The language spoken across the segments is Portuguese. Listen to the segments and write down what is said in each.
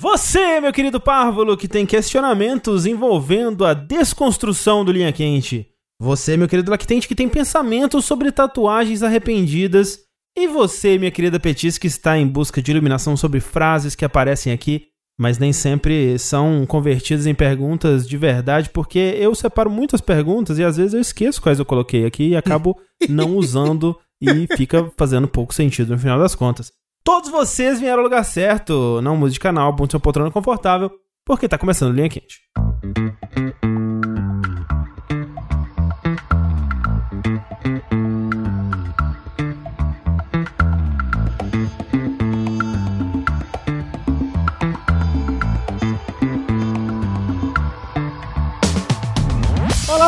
Você, meu querido párvulo, que tem questionamentos envolvendo a desconstrução do linha quente. Você, meu querido lactente, que tem pensamentos sobre tatuagens arrependidas. E você, minha querida Petis, que está em busca de iluminação sobre frases que aparecem aqui, mas nem sempre são convertidas em perguntas de verdade, porque eu separo muitas perguntas e às vezes eu esqueço quais eu coloquei aqui e acabo não usando e fica fazendo pouco sentido no final das contas. Todos vocês vieram ao lugar certo, não mude de canal, ponte seu poltrona confortável, porque tá começando Linha Quente.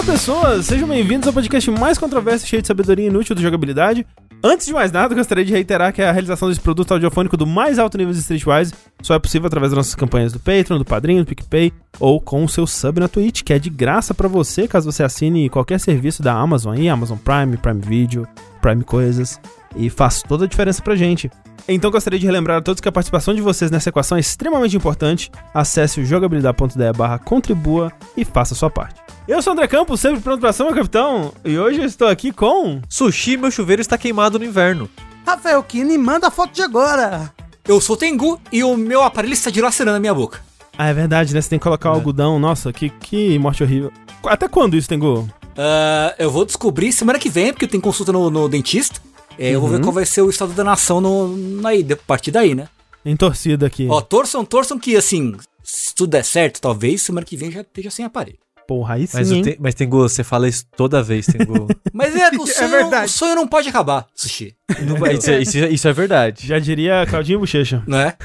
Olá pessoas, sejam bem-vindos ao podcast mais controverso cheio de sabedoria inútil de jogabilidade. Antes de mais nada, gostaria de reiterar que a realização desse produto audiofônico do mais alto nível de Streetwise só é possível através das nossas campanhas do Patreon, do Padrinho, do PicPay ou com o seu sub na Twitch, que é de graça para você caso você assine qualquer serviço da Amazon aí, Amazon Prime, Prime Video, Prime Coisas, e faz toda a diferença pra gente. Então gostaria de relembrar a todos que a participação de vocês nessa equação é extremamente importante. Acesse o jogabilidade.de barra contribua e faça a sua parte. Eu sou o André Campos, sempre pronto pra ação, meu capitão. E hoje eu estou aqui com... Sushi, meu chuveiro está queimado no inverno. Rafael Kini, manda a foto de agora. Eu sou o Tengu e o meu aparelho está dilacerando a minha boca. Ah, é verdade, né? Você tem que colocar o algodão. Nossa, que, que morte horrível. Até quando isso, Tengu? Ah, eu vou descobrir semana que vem, porque eu tenho consulta no, no dentista. É, Eu vou ver qual vai ser o estado da nação no, aí, a partir daí, né? Em torcida aqui. Ó, torçam, torçam que, assim, se tudo der certo, talvez semana que vem já esteja sem aparelho. Porra, aí sim, Mas, hein? o Te- mas Tengu, você fala isso toda vez, Tengu. Mas é, o É sonho, verdade. o sonho não pode acabar, Sushi, vai- isso, é- isso é- isso é verdade. Já diria Claudinho Bochecha. não é?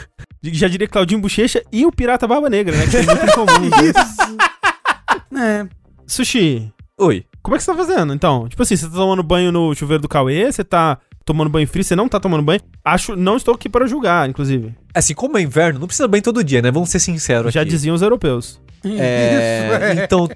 Já diria Claudinho Bochecha e o Pirata Barba Negra, né? Que tem muito em comum. É, Sushi, Oi. como é que você tá fazendo, então? Tipo assim, você tá tomando banho no chuveiro do Cauê, você tá tomando banho frio, você não tá tomando banho. Acho, não estou aqui para julgar, inclusive. Assim, como é inverno, não precisa banho todo dia, né? Vamos ser sinceros Já aqui. diziam os europeus. É, isso, é. Então,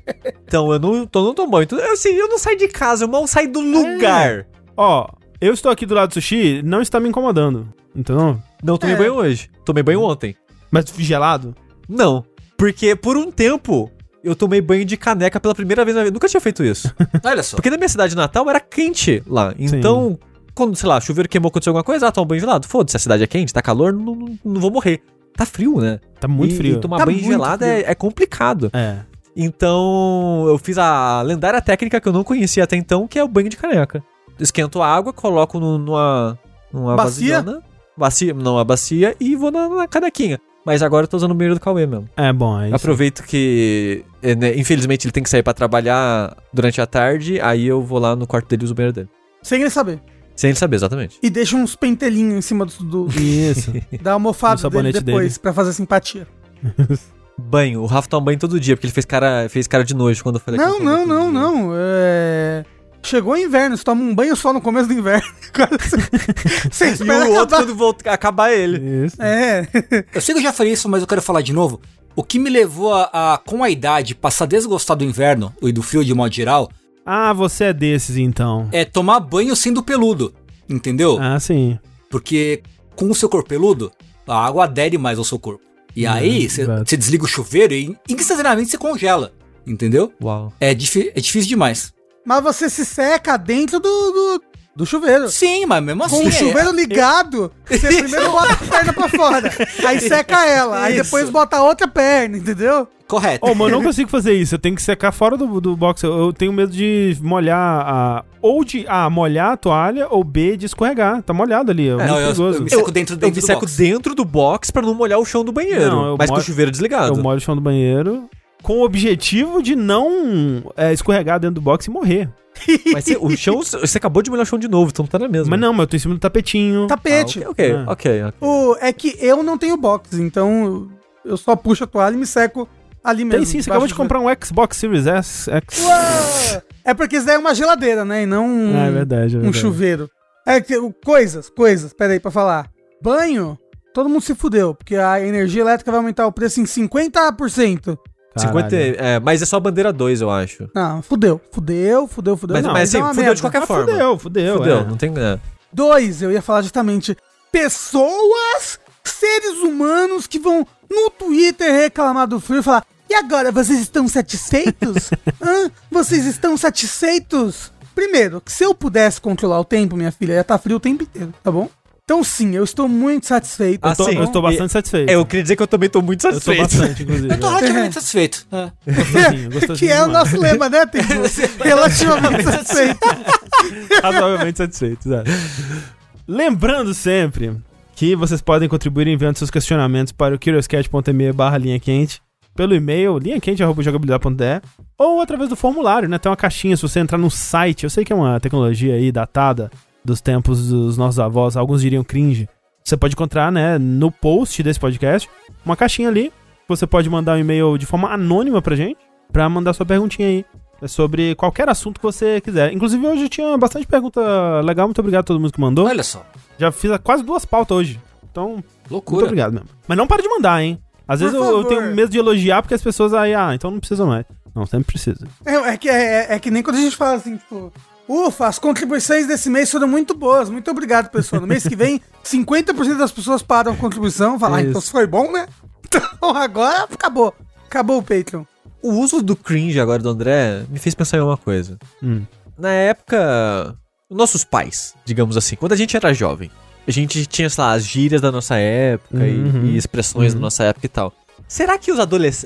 então eu não, então, não tomo banho. Então, assim, eu não saio de casa, eu mal saio do lugar. Ó, eu estou aqui do lado do sushi, não está me incomodando. Então, Não tomei É. banho hoje. Tomei banho ontem. mas gelado? Não. Porque por um tempo eu tomei banho de caneca pela primeira vez na vida. Nunca tinha feito isso. Olha só. Porque na minha cidade natal era quente lá. Então, quando, sei lá, chuveiro queimou, aconteceu alguma coisa, ah, toma banho gelado. Foda-se, a cidade é quente, tá calor, não, não, não vou morrer. Tá frio, né? Tá muito E- frio. E tomar Tá banho gelado é, é complicado. É. Então, eu fiz a lendária técnica que eu não conhecia até então, que é o banho de caneca. Esquento a água, coloco no- numa, numa Bacia? vasilhona. Bacia? Não, a bacia e vou na, na canequinha. Mas agora eu tô usando o banheiro do Cauê mesmo. É bom, é isso. Aproveito que, é, né, infelizmente, ele tem que sair pra trabalhar durante a tarde, aí eu vou lá no quarto dele e uso o banheiro dele. sem ele saber. Sem ele saber, exatamente. E deixa uns pentelinhos em cima do, do Isso. da almofada dele depois, dele. pra fazer simpatia. Banho. O Rafa toma banho todo dia, porque ele fez cara, fez cara de nojo quando eu falei que Não, não, não, não. É... Chegou o inverno, você toma um banho só no começo do inverno. Você- Você E espera o outro quando volta, acabar ele. Isso. É. Eu sei que eu já falei isso, mas eu quero falar de novo. O que me levou a, a, com a idade, passar a desgostar do inverno e do frio de modo geral, Ah, você é desses então. é tomar banho sendo peludo. Entendeu? Ah, sim. Porque com o seu corpo peludo, a água adere mais ao seu corpo. E aí, você desliga o chuveiro e instantaneamente você congela. Entendeu? Uau. É, é difícil demais. Mas você se seca dentro do, do, do chuveiro. Sim, mas mesmo assim. Com o é- chuveiro ligado, você primeiro bota a perna pra fora. Aí seca ela. Aí Isso. depois bota a outra perna, entendeu? Correto. Oh, mas eu não consigo fazer isso. Eu tenho que secar fora do, do box. Eu, eu tenho medo de molhar a. Ou de A, molhar a toalha, ou B, de escorregar. Tá molhado ali. É, muito não, eu- perigoso. eu me seco dentro, Eu dentro me do seco box. dentro do box pra não molhar o chão do banheiro. Não, eu mas com molho- o chuveiro desligado. Eu molho o chão do banheiro com o objetivo de não é, escorregar dentro do box e morrer. Mas você- o chão, você acabou de molhar o chão de novo, então tá na mesma. Mas não, mas eu tô em cima do tapetinho. Tapete. Ah, ok, Ah. ok, ok. O, é que eu não tenho box, então eu só puxo a toalha e me seco ali mesmo. Tem sim, você acabou de do comprar um Xbox Series S. X. É porque isso daí é uma geladeira, né? E não um, Ah, é verdade, é um verdade. chuveiro. É que, coisas, coisas, peraí pra falar. Banho, todo mundo se fudeu, porque a energia elétrica vai aumentar o preço em 50%. Caralho. 50, é, mas é só a bandeira 2, eu acho. Não, fudeu, fudeu, fudeu, fudeu. Mas- não, mas é assim, uma fudeu merda. de qualquer Ah, forma. Fudeu, fudeu. Fudeu, é. não tem. é. Dois, eu ia falar justamente. Pessoas seres humanos que vão no Twitter reclamar do frio e falar: e agora, vocês estão satisfeitos? Hã? Vocês estão satisfeitos? Primeiro, se eu pudesse controlar o tempo, minha filha, ia estar frio o tempo inteiro, tá bom? Então sim, eu estou muito satisfeito. Ah, Eu tô, sim. eu estou bastante satisfeito. É, eu queria dizer que eu também tô muito Eu tô satisfeito. bastante, inclusive. Eu tô relativamente satisfeito. É. Gostosinho, gostosinho que é o nosso lema, né, Tempo? Relativamente satisfeito. Razoavelmente satisfeito, exato. Lembrando sempre que vocês podem contribuir enviando seus questionamentos para o curioscat.me barra linha quente, pelo e-mail linhaquente.jogabilidade.de ou através do formulário, né? Tem uma caixinha, se você entrar no site, eu sei que é uma tecnologia aí datada dos tempos dos nossos avós, alguns diriam cringe. Você pode encontrar, né, no post desse podcast, uma caixinha ali, você pode mandar um e-mail de forma anônima pra gente, pra mandar sua perguntinha aí. É sobre qualquer assunto que você quiser. Inclusive, hoje tinha bastante pergunta legal. Muito obrigado a todo mundo que mandou. Olha só. Já fiz quase duas pautas hoje. Então, muito Loucura. obrigado mesmo. Mas não para de mandar, hein? Às vezes eu, eu tenho medo de elogiar porque as pessoas aí, ah, então não precisa mais. Não, sempre precisa. É, é que, é, é que nem quando a gente fala assim, tipo, ufa, as contribuições desse mês foram muito boas. Muito obrigado, pessoal. No mês que vem, 50% das pessoas param a contribuição. Falam, ah, Isso. então se foi bom, né? Então agora acabou. Acabou o Patreon. O uso do cringe agora do André me fez pensar em uma coisa. Hum. Na época, nossos pais, digamos assim, quando a gente era jovem, a gente tinha, sei lá, as gírias da nossa época e- Uhum. e, expressões Uhum. da nossa época e tal. Será que os,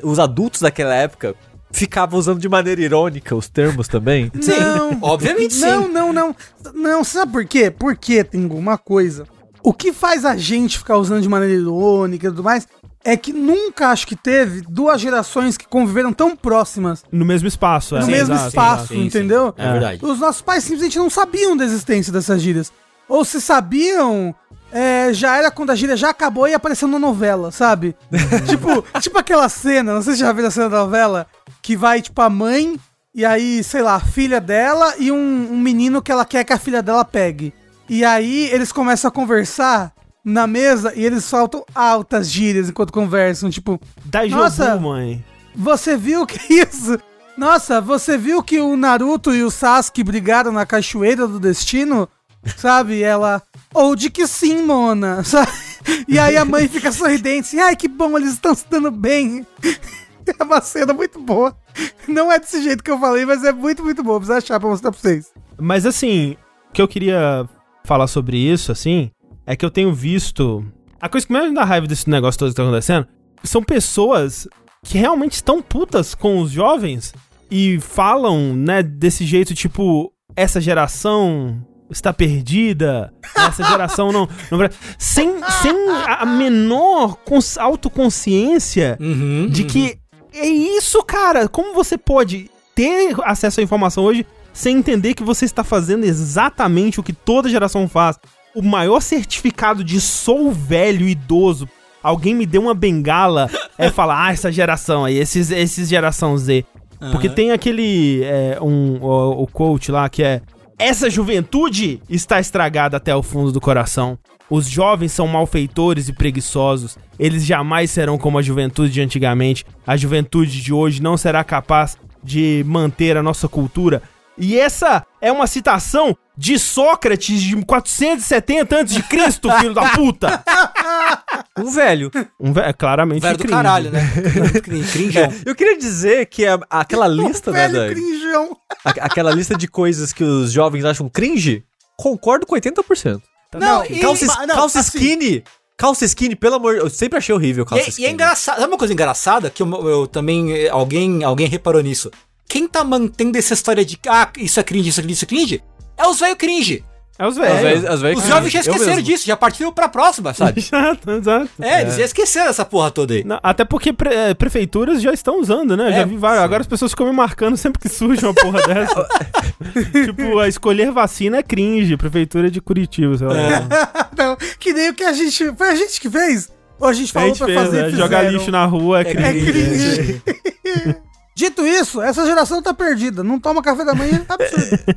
os adultos daquela época ficavam usando de maneira irônica os termos também? Sim, Não. obviamente sim. Não, não, não. Não, sabe por quê? Porque tem uma coisa. O que faz a gente ficar usando de maneira irônica e tudo mais é que nunca acho que teve duas gerações que conviveram tão próximas No mesmo espaço, é. no Sim, mesmo exato, espaço, sim, sim. entendeu? É verdade. Os nossos pais simplesmente não sabiam da existência dessas gírias. Ou se sabiam, é, já era quando a gíria já acabou e apareceu na novela, sabe? tipo, tipo aquela cena, não sei se já viu a cena da novela, que vai, tipo, a mãe e aí, sei lá, a filha dela e um, um menino que ela quer que a filha dela pegue. E aí eles começam a conversar na mesa e eles soltam altas gírias enquanto conversam, tipo, Dai Nossa. jogo, mãe. você viu que isso? Nossa, você viu que o Naruto e o Sasuke brigaram na cachoeira do destino? Sabe? Ela. Ou de que sim, Mona. Sabe? E aí a mãe fica sorridente assim, ai que bom, eles estão se dando bem. É uma cena muito boa. Não é desse jeito que eu falei, mas é muito, muito boa. Precisa achar pra mostrar pra vocês. Mas assim, o que eu queria falar sobre isso, assim, é que eu tenho visto. A coisa que mais me dá raiva desse negócio todo que tá acontecendo são pessoas que realmente estão putas com os jovens e falam, né, desse jeito, tipo, essa geração está perdida, essa geração não. não vai- sem, sem a menor cons- autoconsciência Uhum, de uhum. É isso, cara. Como você pode ter acesso à informação hoje sem entender que você está fazendo exatamente o que toda geração faz? O maior certificado de sou velho, idoso, alguém me deu uma bengala, é falar, ah, essa geração aí, esses, esses geração Z. Porque Aham. tem aquele, é, um, o, o quote lá que é, essa juventude está estragada até o fundo do coração. Os jovens são malfeitores e preguiçosos. Eles jamais serão como a juventude de antigamente. A juventude de hoje não será capaz de manter a nossa cultura. E essa é uma citação de Sócrates de 470 a.C., filho da puta! Um velho. Um ve- claramente Velho do cringe. caralho, né? Crin- Cringeão. Eu queria dizer que a- aquela lista, né, Velho da- crinjão. a- aquela lista de coisas que os jovens acham cringe, concordo com 80%. Não, e- calça, não, calça assim- skinny. Calça skinny, pelo amor, eu sempre achei horrível E, calça é- e skinny. é engraçado. Sabe uma coisa engraçada? Que eu, eu também. Alguém, alguém reparou nisso. Quem tá mantendo essa história de ah, isso é cringe, isso é cringe, isso é cringe? É os velho cringe. É os velhos. às vezes Os cringe. jovens já esqueceram disso, já partiram pra próxima, sabe? Exato, exato. É, eles já esqueceram essa porra toda aí. Não, até porque pre- eh, prefeituras já estão usando, né? Eu já É, vi vários. sim. Agora as pessoas ficam me marcando sempre que surge uma porra dessa. tipo, a escolher vacina é cringe. Prefeitura de Curitiba, sei lá. Não, que nem o que a gente. Foi a gente que fez? Ou a gente A falou gente pra fazer e Jogar lixo na rua é É cringe. cringe. Dito isso, essa geração tá perdida. Não toma café da manhã, é absurdo.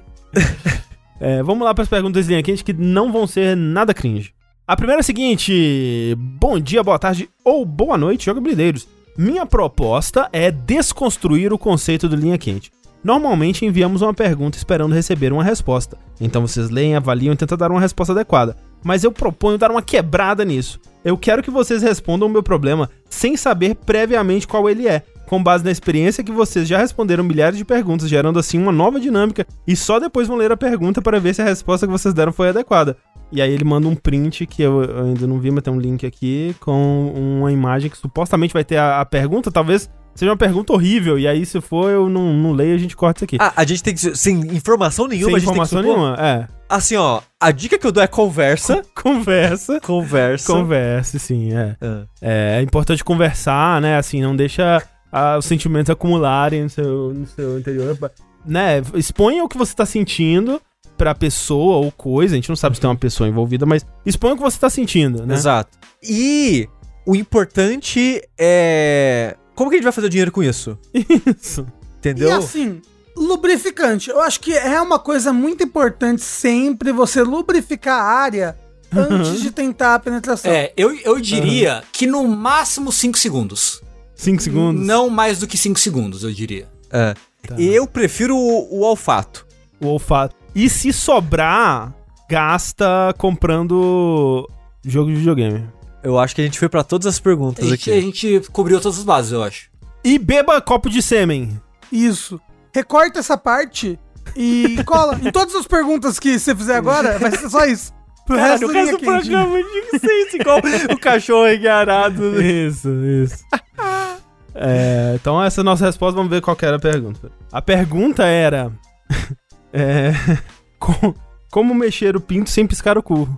É, vamos lá para as perguntas linha quente que não vão ser nada cringe. A primeira é a seguinte: Bom dia, boa tarde ou boa noite, jogabilideiros. Minha proposta é desconstruir o conceito do linha quente. Normalmente enviamos uma pergunta esperando receber uma resposta. Então vocês leem, avaliam e tentam dar uma resposta adequada. Mas eu proponho dar uma quebrada nisso. Eu quero que vocês respondam o meu problema sem saber previamente qual ele é, com base na experiência que vocês já responderam milhares de perguntas, gerando assim uma nova dinâmica, e só depois vão ler a pergunta para ver se a resposta que vocês deram foi adequada. E aí ele manda um print que eu, eu ainda não vi, mas tem um link aqui com uma imagem que supostamente vai ter a, a pergunta, talvez seja uma pergunta horrível, e aí se for eu não, não leio, a gente corta isso aqui. Ah, a gente tem que. Sem informação nenhuma, Sem a gente informação tem que supor- nenhuma, é. Assim, ó, a dica que eu dou é conversa. Conversa. Conversa. Converse, sim, é. Ah. É, é importante conversar, né? Assim, não deixa ah, os sentimentos acumularem no seu, no seu interior. Né? Exponha o que você tá sentindo pra pessoa ou coisa. A gente não sabe se tem uma pessoa envolvida, mas exponha o que você tá sentindo, né? Exato. E o importante é. Como que a gente vai fazer dinheiro com isso? Isso. Entendeu? E assim, lubrificante. Eu acho que é uma coisa muito importante sempre você lubrificar a área antes de tentar a penetração. É, eu, eu diria que no máximo 5 segundos. Cinco segundos. Não mais do que 5 segunos, eu diria. É. Tá. Eu prefiro o, o olfato. O olfato. E se sobrar, gasta comprando jogo de videogame. Eu acho que a gente foi pra todas as A perguntas gente, aqui. a gente cobriu todas as bases, eu acho. E beba copo de sêmen. Isso. Recorta essa parte e cola. em todas as perguntas que você fizer agora, vai ser só isso. Pro resto, linha quente. tinha que ser isso, igual o cachorro engarado. Isso, isso. É, então essa é a nossa resposta, vamos ver qual que era a pergunta. A pergunta era... é, co- como mexer o pinto sem piscar o cu?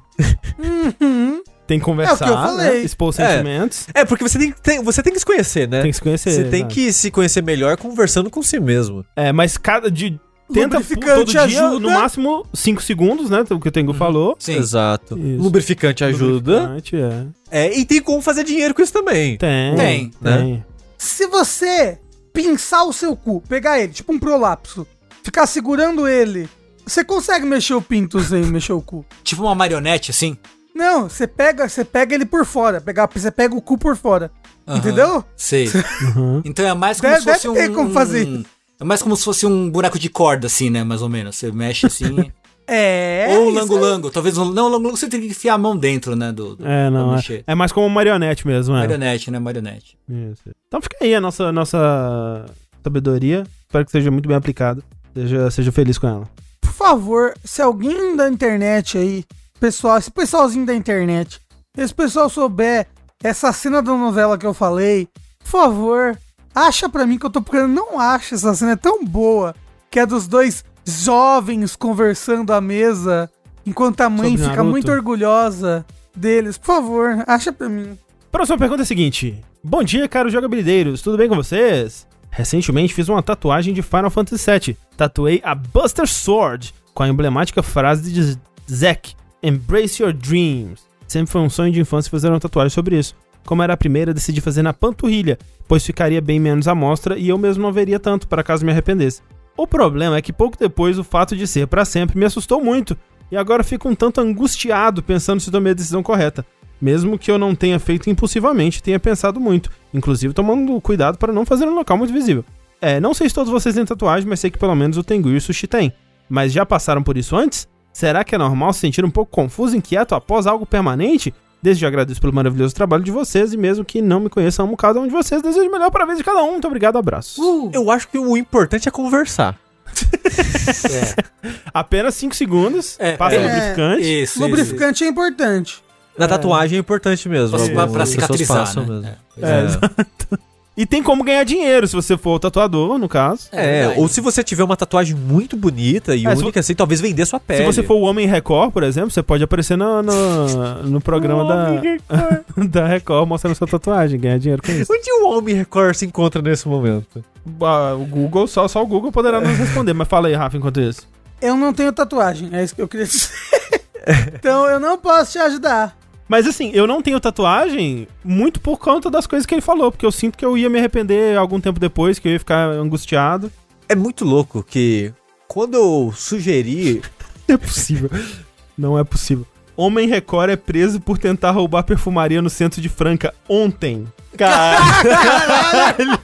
Uhum. Tem que conversar, É o que eu falei. né? expor os É. sentimentos. É, porque você tem, tem- você tem que se conhecer, né? Tem que se conhecer. Você tem que se conhecer melhor conversando com si mesmo. É, mas cada... De, tenta Lubrificante todo dia, ajuda. no máximo 5 segundos, né? O que o Tengu falou. Sim. Exato. Isso. Lubrificante ajuda. Lubrificante, é. É, e tem como fazer dinheiro com isso também. Tem. Tem, Tem. Se você pinçar o seu cu, pegar ele, tipo um prolapso, ficar segurando ele, você consegue mexer o pinto sem mexer o cu. Tipo uma marionete, assim. Não, você pega, você pega ele por fora, pegar, você pega o cu por fora. Aham. Entendeu? Sei. Uhum. Então é mais como Deve- se fosse um... deve ter como fazer um- É mais como se fosse um boneco de corda, assim, né? Mais ou menos. Você mexe assim. É. Ou um isso lango-lango. Talvez. Não, o lango-lango você tem que enfiar a mão dentro, né? Do, do- É, não. É, mexer. é mais como marionete mesmo, é. Marionete, né? Marionete. Isso. Então fica aí a nossa, nossa sabedoria. Espero que seja muito bem aplicada. Seja, seja feliz com ela. Por favor, se alguém da internet aí, pessoal, esse pessoalzinho da internet, esse pessoal souber essa cena da novela que eu falei, por favor, acha pra mim que eu tô procurando. Não acha essa cena, é tão boa. Que é dos dois jovens conversando à mesa, enquanto a mãe Sobre fica Naruto. muito orgulhosa deles. Por favor, acha pra mim. Próxima pergunta é a seguinte: Bom dia, caros jogabilideiros, tudo bem com vocês? Recentemente fiz uma tatuagem de Final Fantasy VII. Tatuei a Buster Sword com a emblemática frase de Zack: Embrace your dreams. Sempre foi um sonho de infância fazer uma tatuagem sobre isso. Como era a primeira, decidi fazer na panturrilha, pois ficaria bem menos à mostra e eu mesmo não veria tanto, para caso me arrependesse. O problema é que pouco depois o fato de ser para sempre me assustou muito, e agora fico um tanto angustiado pensando se tomei a decisão correta. Mesmo que eu não tenha feito impulsivamente, tenha pensado muito, inclusive tomando cuidado para não fazer um local muito visível. É, não sei se todos vocês têm tatuagem, mas sei que pelo menos o Tengu e o Sushi têm. Mas já passaram por isso antes? Será que é normal se sentir um pouco confuso e inquieto após algo permanente? Desde já agradeço pelo maravilhoso trabalho de vocês e mesmo que não me conheçam, amo cada um de vocês. Desejo o melhor para a vez de cada um. Muito obrigado, abraço. Eu acho que o importante é conversar. É. Apenas 5 segundos, É, passa é. o lubrificante. Isso. Lubrificante é importante. Na tatuagem é importante mesmo. Pra, pra, cicatrizar, né? mesmo. É, exato. E tem como ganhar dinheiro se você for o tatuador, no caso. É, verdade. ou se você tiver uma tatuagem muito bonita e É, única, assim, talvez vender sua pele. Se você for o Homem Record, por exemplo, você pode aparecer no, no, no programa da, da Record mostrando sua tatuagem, ganhar dinheiro com isso. Onde o Homem Record se encontra nesse momento? Ah, o Google, só, só o Google poderá nos responder, mas fala aí, Rafa, enquanto isso. Eu não tenho tatuagem, é isso que eu queria dizer. então eu não posso te ajudar. Mas assim, eu não tenho tatuagem muito por conta das coisas que ele falou, porque eu sinto que eu ia me arrepender algum tempo depois, que eu ia ficar angustiado. É muito louco que quando eu sugeri. Não é possível. Não é possível. Homem Record é preso por tentar roubar perfumaria no centro de Franca ontem. Caralho!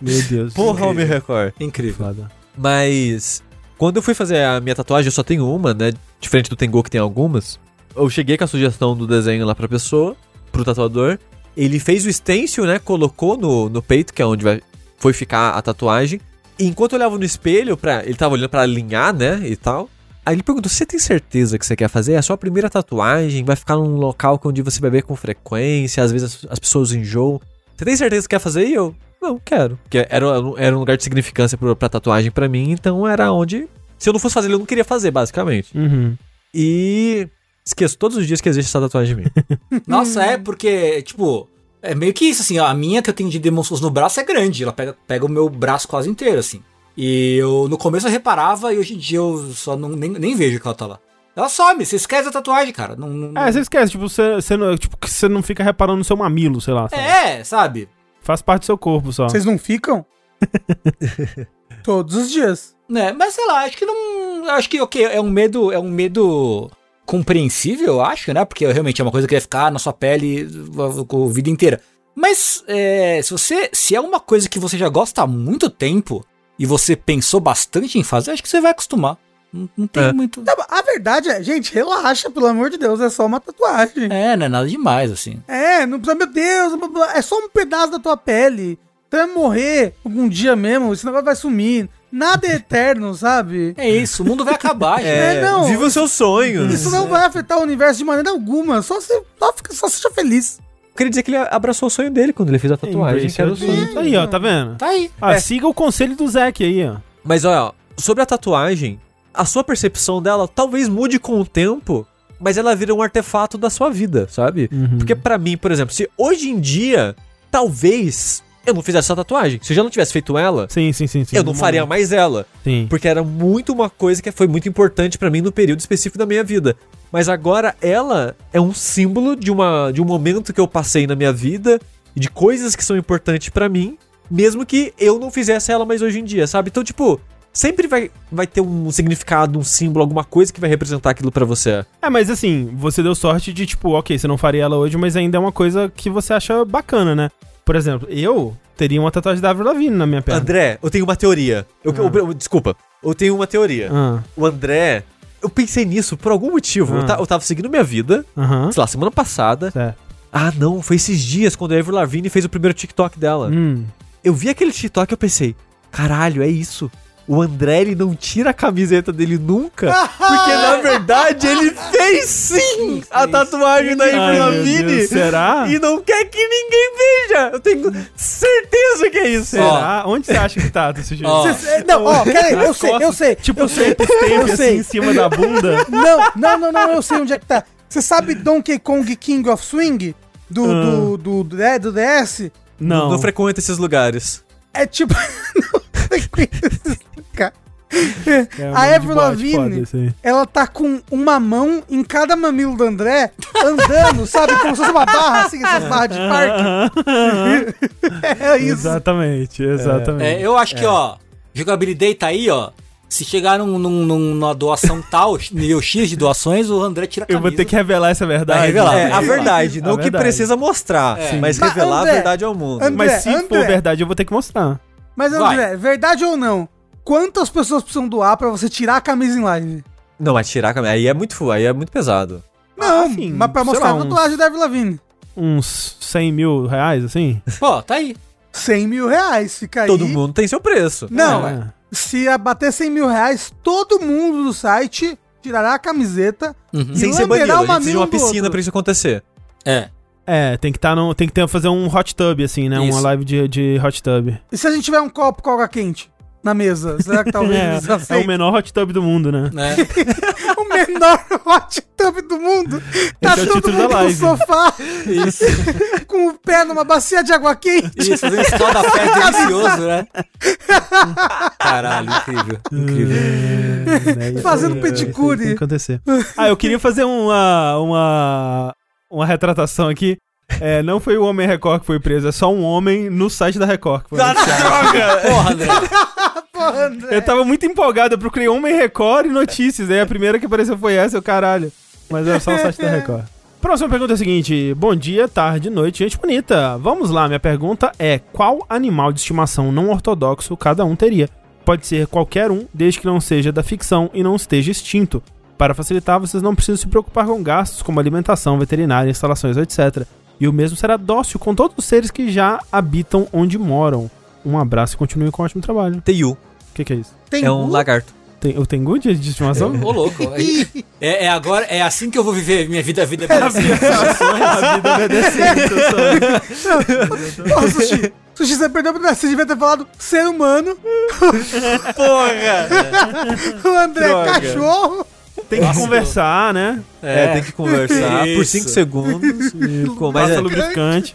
Meu Deus. Porra, Homem Record. Incrível. Foda. Mas quando eu fui fazer a minha tatuagem, eu só tenho uma, né? Diferente do Tengu que tem algumas. Eu cheguei com a sugestão do desenho lá pra pessoa, pro tatuador. Ele fez o stencil, né? Colocou no, no peito, que é onde vai, foi ficar a tatuagem. E enquanto eu olhava no espelho, pra, ele tava olhando pra alinhar, né? E tal. Aí ele perguntou: Você tem certeza que você quer fazer? É a sua primeira tatuagem? Vai ficar num local onde você vai ver com frequência? Às vezes as, as pessoas enjoam. Você tem certeza que quer fazer? E eu, não, quero. Porque era, era um lugar de significância pra, pra tatuagem pra mim, então era onde. Se eu não fosse fazer, eu não queria fazer, basicamente. Uhum. E. Esqueço todos os dias que existe essa tatuagem em mim. Nossa, é porque, tipo, é meio que isso, assim, ó, a minha que eu tenho de Demon Souls no braço é grande, ela pega, pega o meu braço quase inteiro, assim. E eu, no começo eu reparava e hoje em dia eu só não, nem, nem vejo que ela tá lá. Ela some, você esquece a tatuagem, cara. Não, não- É, você esquece, tipo, você, você não, tipo, que você não fica reparando no seu mamilo, sei lá. sabe? é, sabe? Faz parte do seu corpo só. Vocês não ficam? Todos os dias. Né, mas sei lá, acho que não. Acho que, ok, é um medo. É um medo compreensível, eu acho, né? Porque realmente é uma coisa que vai ficar na sua pele a, a vida inteira. Mas é, se você. Se é uma coisa que você já gosta há muito tempo e você pensou bastante em fazer, acho que você vai acostumar. Não, não tem É. muito. Tá A verdade é, gente, relaxa, pelo amor de Deus, é só uma tatuagem. É, não é nada demais, assim. É, não precisa, meu Deus, blá, blá, é só um pedaço da tua pele. Tu vai morrer algum dia mesmo, esse negócio vai sumir. Nada é eterno, sabe? É isso, o mundo vai acabar, gente. É, não. Viva os seus sonhos. Isso não vai afetar o universo de maneira alguma. Só, se, só, fica, só seja feliz. Eu queria dizer que ele abraçou o sonho dele quando ele fez a tatuagem. Que era o sonho. dreams. Aí, ó, tá vendo? Tá aí. Ah, É. siga o conselho do Zack aí, ó. Mas olha, sobre a tatuagem, a sua percepção dela talvez mude com o tempo, mas ela vira um artefato da sua vida, sabe? Uhum. Porque pra mim, por exemplo, se hoje em dia, talvez eu não fizesse essa tatuagem, se eu já não tivesse feito ela, Sim, sim, sim. sim eu não no faria momento. mais ela, Sim. porque era muito uma coisa que foi muito importante pra mim no período específico da minha vida. Mas agora ela é um símbolo de uma de um momento que eu passei na minha vida e de coisas que são importantes pra mim, mesmo que eu não fizesse ela mais hoje em dia, sabe? Então, tipo, sempre vai, vai ter um significado, um símbolo, alguma coisa que vai representar aquilo pra você. É, mas assim, você deu sorte de, tipo, ok, você não faria ela hoje, mas ainda é uma coisa que você acha bacana, né? Por exemplo, eu teria uma tatuagem da Avril Lavigne na minha perna. André, eu tenho uma teoria. Eu, eu- eu- desculpa, eu tenho uma teoria. Ah, O André, eu pensei nisso por algum motivo. Eu, Ah. eu tava seguindo minha vida, sei lá, semana passada. Certo. Ah, não, foi esses dias quando a Avril Lavigne fez o primeiro TikTok dela. Hum. Eu vi aquele TikTok e eu pensei, caralho, é isso. O André, ele não tira a camiseta dele nunca, porque na verdade ele fez sim a tatuagem da Deus, será? e não quer que ninguém veja. Eu tenho certeza que é isso. Será? Onde você acha que tá? Ó. Cê- Não, ó, peraí, eu sei, eu sei. Tipo, eu sei, eu assim sei. em cima da bunda. Não, não, não, não, eu sei onde é que tá. Você sabe Donkey Kong King of Swing? Do, Ah. do, do, do, é, do DS? Não. Não frequenta esses lugares. É tipo. É um a Avril boate Lavigne, aí. ela tá com uma mão em cada mamilo do André, andando, sabe? Como se fosse uma barra, assim, essas barras de parque. É isso. Exatamente, exatamente. É, eu acho que, ó, jogabilidade tá aí, ó. Se chegar num, num- num- numa doação tal, nível X de doações, o André tira a Eu camisa. vou ter que revelar essa verdade. Vai revelar. É, a verdade, A não que verdade. precisa mostrar, É. mas Mas, revelar André, a verdade ao mundo. André, Mas se for André. verdade, eu vou ter que mostrar. Mas, Vai. André, verdade ou não? Quantas pessoas precisam doar pra você tirar a camisa em live? Não, mas tirar a camisa. Aí é muito aí é muito pesado. Não, assim, mas pra sei mostrar lá, a uns- tatuagem da Avril Lavigne. Uns 100 mil reais, assim? Pô, tá aí. 100 mil reais, fica aí. Todo mundo tem seu preço. Não, É. se bater 100 mil reais, todo mundo do site tirará a camiseta Uhum. e Sem ser lamberá banido. o A gente precisa de mamilo uma do piscina outro. pra isso acontecer. É. É, tem que tá no, tem que ter, fazer um hot tub, assim, né? Uma Isso. live de, de hot tub. E se a gente tiver um copo com água quente na mesa? Será que talvez É, eles é o menor hot tub do mundo, né? Né? o menor hot tub do mundo. Tá Esse é o todo título da mundo no sofá, Isso. com o pé numa bacia de água quente. Isso, fazendo esse sol da fé delicioso, né? Caralho, incrível. Incrível. É, isso Fazendo aí, pedicure. Tem que acontecer. Ah, eu queria fazer uma, uma, uma retratação aqui. É, não foi o Homem Record que foi preso, é só um homem no site da Record. que foi noticiado. Porra, André. Porra, André. Eu tava muito empolgado, eu procurei Homem Record e notícias. Aí a primeira que apareceu foi essa, eu caralho. Mas era só o site da Record. Próxima pergunta é a seguinte: Bom dia, tarde, noite, gente bonita. Vamos lá, minha pergunta é: qual animal de estimação não ortodoxo cada um teria? Pode ser qualquer um, desde que não seja da ficção e não esteja extinto. Para facilitar, vocês não precisam se preocupar com gastos como alimentação, veterinária, instalações, etc. E o mesmo será dócil com todos os seres que já habitam onde moram. Um abraço e continue com um ótimo trabalho. Teiu. O que, que é isso? Tem É um lagarto. Tem, o Tengu de, estimação? Ô, louco. É, é agora, é assim que eu vou viver minha vida, a vida a vida obedecendo, Porra, Sushi. Sushi, você perdeu pra você devia ter falado ser humano. Porra! O André, Droga. cachorro. Tem que Nossa. conversar, né? É, tem que conversar por Isso. 5 segundos. Com- Passa é, lubrificante.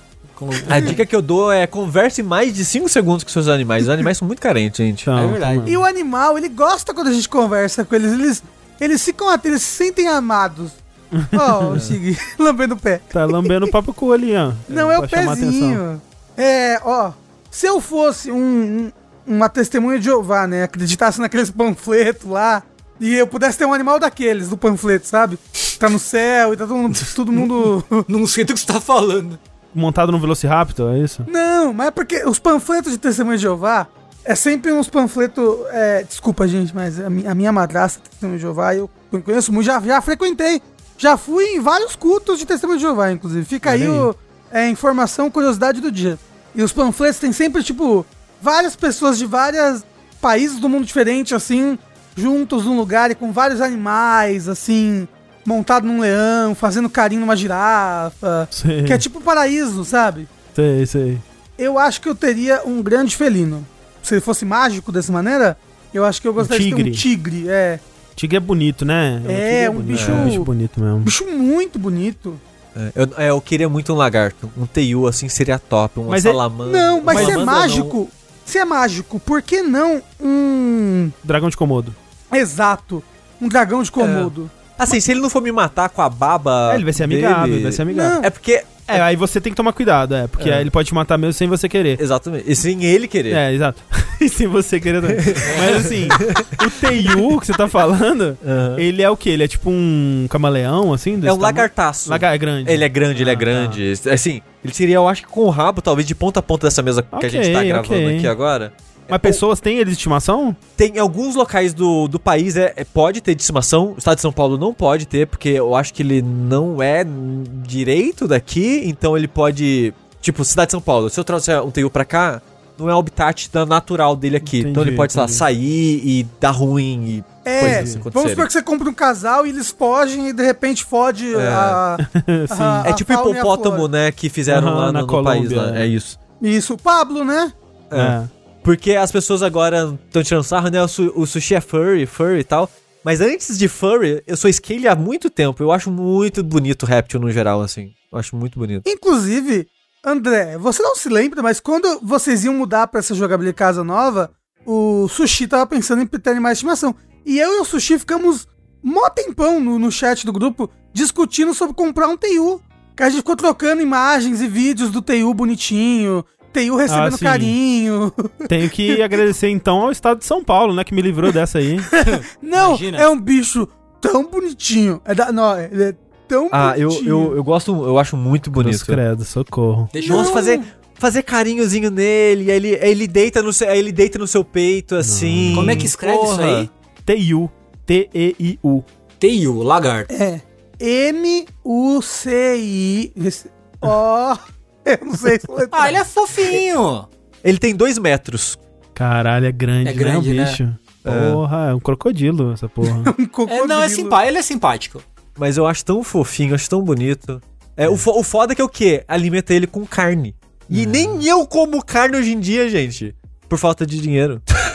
a dica que eu dou é converse mais de 5 segundos com seus animais. Os animais são muito carentes, gente. Então, É verdade. toma. E o animal, ele gosta quando a gente conversa com eles. Eles, eles ficam até, eles se sentem amados. Ó, o Shig, lambendo o pé. Tá lambendo o próprio cu ali, ó. Não, é o pezinho. É, ó. Se eu fosse um, um- uma testemunha de Jeová, né? Acreditasse naqueles panfletos lá. E eu pudesse ter um animal daqueles, do panfleto, sabe? Tá no céu e tá todo mundo. Todo mundo... Não sei do que você tá falando. Montado no Velociraptor, é isso? Não, mas é porque os panfletos de testemunha de Jeová é sempre uns panfletos. É, desculpa, gente, mas a, mi- a minha madrasta, testemunha de Jeová, eu conheço muito, já, já frequentei. Já fui em vários cultos de testemunha de Jeová, inclusive. Fica aí, aí. o, é, informação, curiosidade do dia. E os panfletos tem sempre, tipo, várias pessoas de vários países do mundo diferente, assim, juntos num lugar e com vários animais, assim, montado num leão, fazendo carinho numa girafa. Sei, Que é tipo paraíso, sabe? sei, sei. Eu acho que eu teria um grande felino. Se ele fosse mágico dessa maneira, eu acho que eu gostaria de ter um tigre. É. Tigre é bonito, né? É, tigre um bonito, bicho- É um bicho bonito mesmo. Um bicho muito bonito. É, eu, é, eu queria muito um lagarto. Um teiu assim seria top. É- salamandra. Não, mas se é Salamandra não. mágico. Se é mágico, por que não um. Dragão de Komodo. Exato. Um dragão de Komodo. Assim, se ele não for me matar com a baba. É, ele vai ser amigável, dele- ele vai ser amigável. Não. É porque. É, aí você tem que tomar cuidado, é. Porque É. aí ele pode te matar mesmo sem você querer. Exatamente. E sem ele querer. É, exato. e sem você querer também. Mas assim, o Teiu que você tá falando, Aham. ele é o quê? Ele é tipo um camaleão, assim? É um tamanho? lagartaço. Lagar é grande. Ele é grande, ele Ah, é grande. Assim, ele seria, eu acho que com o rabo, talvez de ponta a ponta dessa mesa que Ok, a gente tá gravando ok. aqui agora. Mas pessoas têm ele de estimação? Tem alguns locais do, do país é, é- pode ter de estimação. O estado de São Paulo não pode ter, porque eu acho que ele não é direito daqui, então ele pode. Tipo, cidade de São Paulo. Se eu trouxer um teiu pra cá, não é o habitat da natural dele aqui. então Entendi, ele pode, sei lá, sair e dar ruim e É, assim vamos supor que você compra um casal e eles fogem e de repente fode É. a, Sim. a- É a tipo e a hipopótamo, flora. né? Que fizeram Aham, lá na no, no Colômbia, país lá. é. É isso. Isso, o Pablo, né? É. Porque as pessoas agora estão tirando sarro, né? O, su- o sushi é furry, furry e tal. Mas antes de furry, eu sou scale há muito tempo. Eu acho muito bonito o réptil no geral, assim. Eu acho muito bonito. Inclusive, André, você não se lembra, mas quando vocês iam mudar pra essa jogabilidade casa nova, o Sushi tava pensando em ter animais de estimação. E eu e o Sushi ficamos mó tempão no, no chat do grupo discutindo sobre comprar um TU. Que a gente ficou trocando imagens e vídeos do TU bonitinho, TU recebendo Ah, carinho. Tenho que agradecer então ao estado de São Paulo, né? Que me livrou dessa aí. Não, Imagina. é um bicho tão bonitinho. É da, não, é é tão Ah, eu, bonitinho. eu, eu gosto, eu acho muito bonito. credo, socorro. Deixa eu Nossa, fazer, fazer carinhozinho nele, aí ele, aí ele deita no seu, aí ele deita no seu peito, assim. Como é que escreve isso Porra. aí? T-I-U. T-E-I-U. Teio, lagarto. É. M-U-C-I. Ó. eu não sei se letra. Ah, ele é fofinho. Ele tem dois metros. Caralho, é grande, É grande, né, né? bicho? Porra, é um crocodilo essa porra. um É, cocodrilo. não, é simpático. Ele é simpático. Mas eu acho tão fofinho, eu acho tão bonito. É, o, fo- o foda é que é o quê? Alimenta ele com carne. E nem eu como carne hoje em dia, gente. Por falta de dinheiro.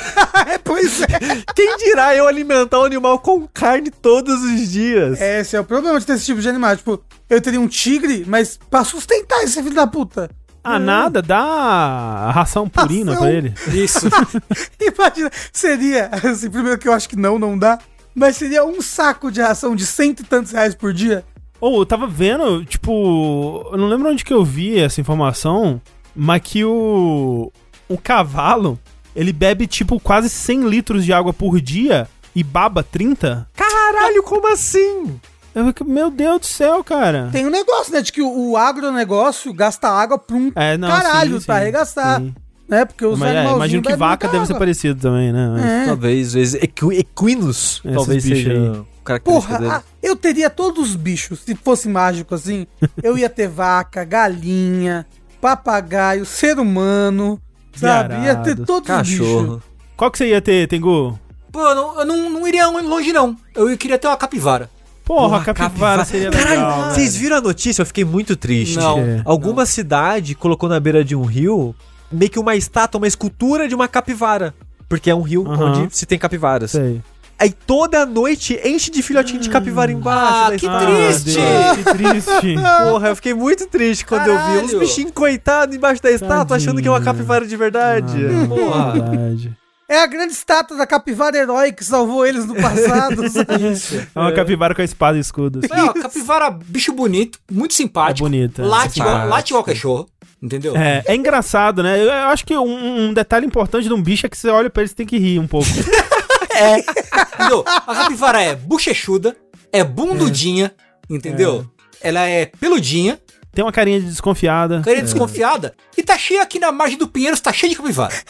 é, pois é. Quem dirá eu alimentar um animal com carne todos os dias? Esse é o problema de ter esse tipo de animal. Tipo, eu teria um tigre, mas pra sustentar esse filho da puta. Ah, nada, dá a ração purina Ração. pra ele. Isso. Imagina, seria, assim, primeiro que eu acho que não, não dá, mas seria um saco de ração de cento e tantos reais por dia. Ou eu tava vendo, tipo, eu não lembro onde que eu vi essa informação, mas que o o cavalo, ele bebe tipo quase 100 litros de água por dia e baba 30? Caralho, como assim? Eu fico, meu Deus do céu, cara. Tem um negócio, né? De que o, o agronegócio gasta água pra um É, não, caralho, sim, pra sim, arregaçar. sim. Né? Porque os Mas, é, imagino que vaca deve ser parecido também, né? Mas- É. Talvez, às vezes, equi- equinos, Esses talvez seja aí. Porra, dele. ah, eu teria todos os bichos. Se fosse mágico assim, eu ia ter vaca, galinha, papagaio, ser humano, sabe? Ia ter todos os bichos. Cachorro. Qual que você ia ter, Tengu? Pô, eu não, eu não, não iria longe, não. Eu queria ter uma capivara. Porra, Porra, a capivara, seria legal. Caralho, vocês viram a notícia? Eu fiquei muito triste. Não. É. Alguma cidade colocou na beira de um rio meio que uma estátua, uma escultura de uma capivara. Porque é um rio Aham. onde se tem capivaras. Sei. Aí toda noite enche de filhotinho de capivara embaixo Ah, da que triste. Deus, que triste. Porra, eu fiquei muito triste quando eu vi uns Caralho. bichinhos coitados embaixo da estátua, achando que é uma capivara de verdade. Ah, Porra. verdade. É a grande estátua da capivara herói que salvou eles no passado? É uma capivara com a espada e escudo. assim. Capivara, bicho bonito, muito simpático. É bonita, é Late, simpático. late igual cachorro. Entendeu? É, é engraçado, né? Eu eu acho que um, um detalhe importante de um bicho é que você olha pra ele e tem que rir um pouco. É. Entendeu? A capivara é bochechuda, é bundudinha, entendeu? Ela é peludinha, Tem uma carinha de desconfiada. carinha desconfiada, e tá cheia aqui na margem do Pinheiros, tá cheia de capivara.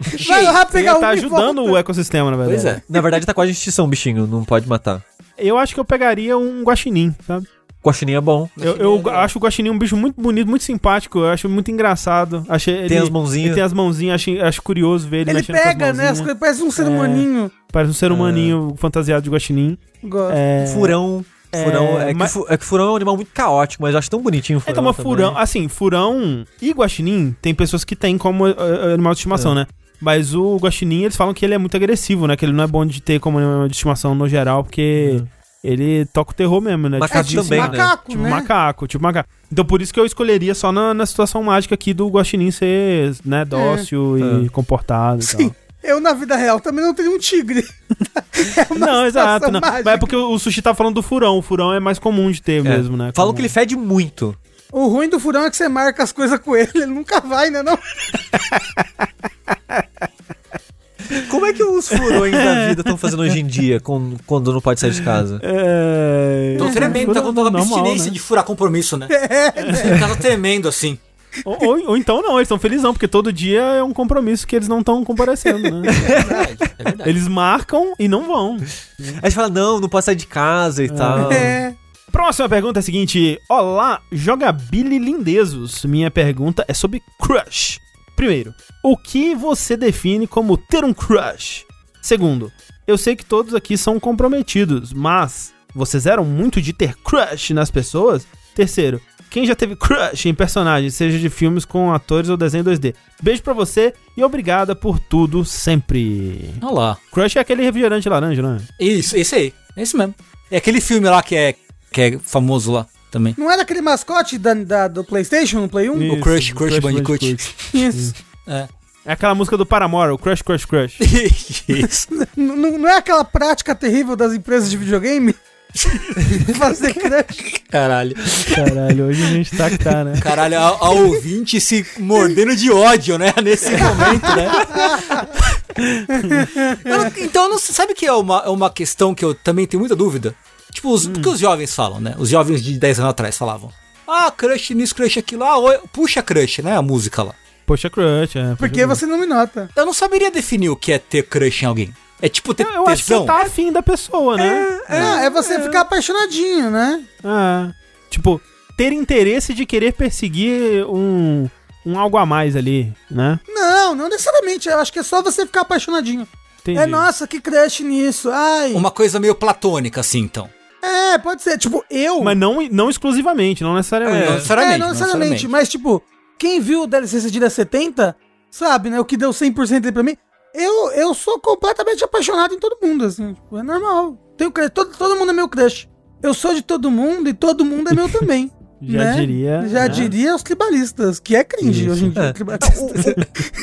Vai Cheia. lá Você pegar tá um e ajudando volta. o ecossistema, na verdade. Pois é. Na verdade, tá quase extinção bichinho, não pode matar. Eu acho que eu pegaria um guaxinim, sabe? Guaxinim é bom. Eu, eu acho o guaxinim um bicho muito bonito, muito simpático. Eu acho muito engraçado. Achei, ele, Tem as mãozinhas. Ele tem as mãozinhas, acho, acho curioso ver ele, Ele mexendo com as pega, né? Parece um ser É. humaninho. Parece um ser humaninho fantasiado de guaxinim. Gosto. É... Furão. É, Furão é, que mas- fu- é que furão é um animal muito caótico, mas eu acho tão bonitinho o furão. Então, mas também. furão, assim, furão e guaxinim, tem pessoas que têm como eh, animal de estimação, né? Mas o guaxinim, eles falam que ele é muito agressivo, né? Que ele não é bom de ter como animal de estimação no geral, porque ele toca o terror mesmo, né? Macaco Tipo, também, né? macaco, Tipo né? macaco, tipo macaco. Então por isso que eu escolheria só na, na situação mágica aqui do guaxinim ser, né, dócil e É. comportado e Sim. Eu, na vida real, também não teria um tigre. É tal. uma Não, exato. Não. Mas é porque o Sushi tá falando do furão. O furão é mais comum de ter É. mesmo, né? Falam Como- que ele fede muito. O ruim do furão é que você marca as coisas com ele, ele nunca vai, né? Não? Como é que os furões da vida estão fazendo hoje em dia, com- quando não pode sair de casa? É... Tô tremendo, tá com toda a abstinência né? de furar compromisso, né? É, Tava tremendo assim. Ou, ou- ou então não, eles estão felizão, porque todo dia é um compromisso que eles não estão comparecendo, né? É verdade, é verdade. eles marcam e não vão. Aí a gente fala, não, não pode sair de casa e tal. é. Próxima pergunta é a seguinte: Olá, jogabili lindezos. Minha pergunta é sobre crush. Primeiro, o que você define como ter um crush? Segundo, eu sei que todos aqui são comprometidos, mas vocês eram muito de ter crush nas pessoas? Terceiro, quem já teve crush em personagens, seja de filmes com atores ou desenho 2D? Beijo pra você e obrigada por tudo sempre. Olha lá. Crush é aquele refrigerante laranja, não é? Isso, esse aí. É esse mesmo. É aquele filme lá que é, que é famoso lá também. Não era aquele mascote da, da- do PlayStation, no Play 1? O Crush, Crush Bandicoot. Isso. É. É aquela música do Paramore, o Crush, Crush, Crush. Isso. N- n- não é aquela prática terrível das empresas de videogame? Fazer crush. Caralho. Caralho, hoje a gente tá que tá, né? Caralho, a, a ouvinte se mordendo de ódio, né? Nesse momento, né? Eu não- então, não, sabe que é uma, é uma questão que eu também tenho muita dúvida? Tipo, os, porque os jovens falam, né? Os jovens de 10 anos atrás falavam. Ah, crush nisso, crush aquilo. Ah, oi, puxa crush, né? A música lá. Poxa, Crush, é. Porque você não me nota. Eu não saberia definir o que é ter crush em alguém. É tipo ter Eu, eu acho que tesão. você tá afim da pessoa, né? É, é você ficar apaixonadinho, né? É. Tipo, ter interesse de querer perseguir um, um algo a mais ali, né? Não, não necessariamente. Eu acho que é só você ficar apaixonadinho. Entendi. É, nossa, que crush nisso. Ai. Uma coisa meio platônica, assim, então. É, pode ser. Tipo, eu. Mas não, não exclusivamente, não necessariamente. Não necessariamente. é, não necessariamente. Mas, tipo, quem viu o DLC Cedilha 70, sabe, né? O que deu 100% aí pra mim. Eu, eu sou completamente apaixonado em todo mundo, assim. Tipo, é normal. Tenho crush. Todo, todo mundo é meu crush. Eu sou de todo mundo e todo mundo é meu também. Já né? diria. Já né? diria os tribalistas, que é cringe Isso. hoje em dia. É. tribalista.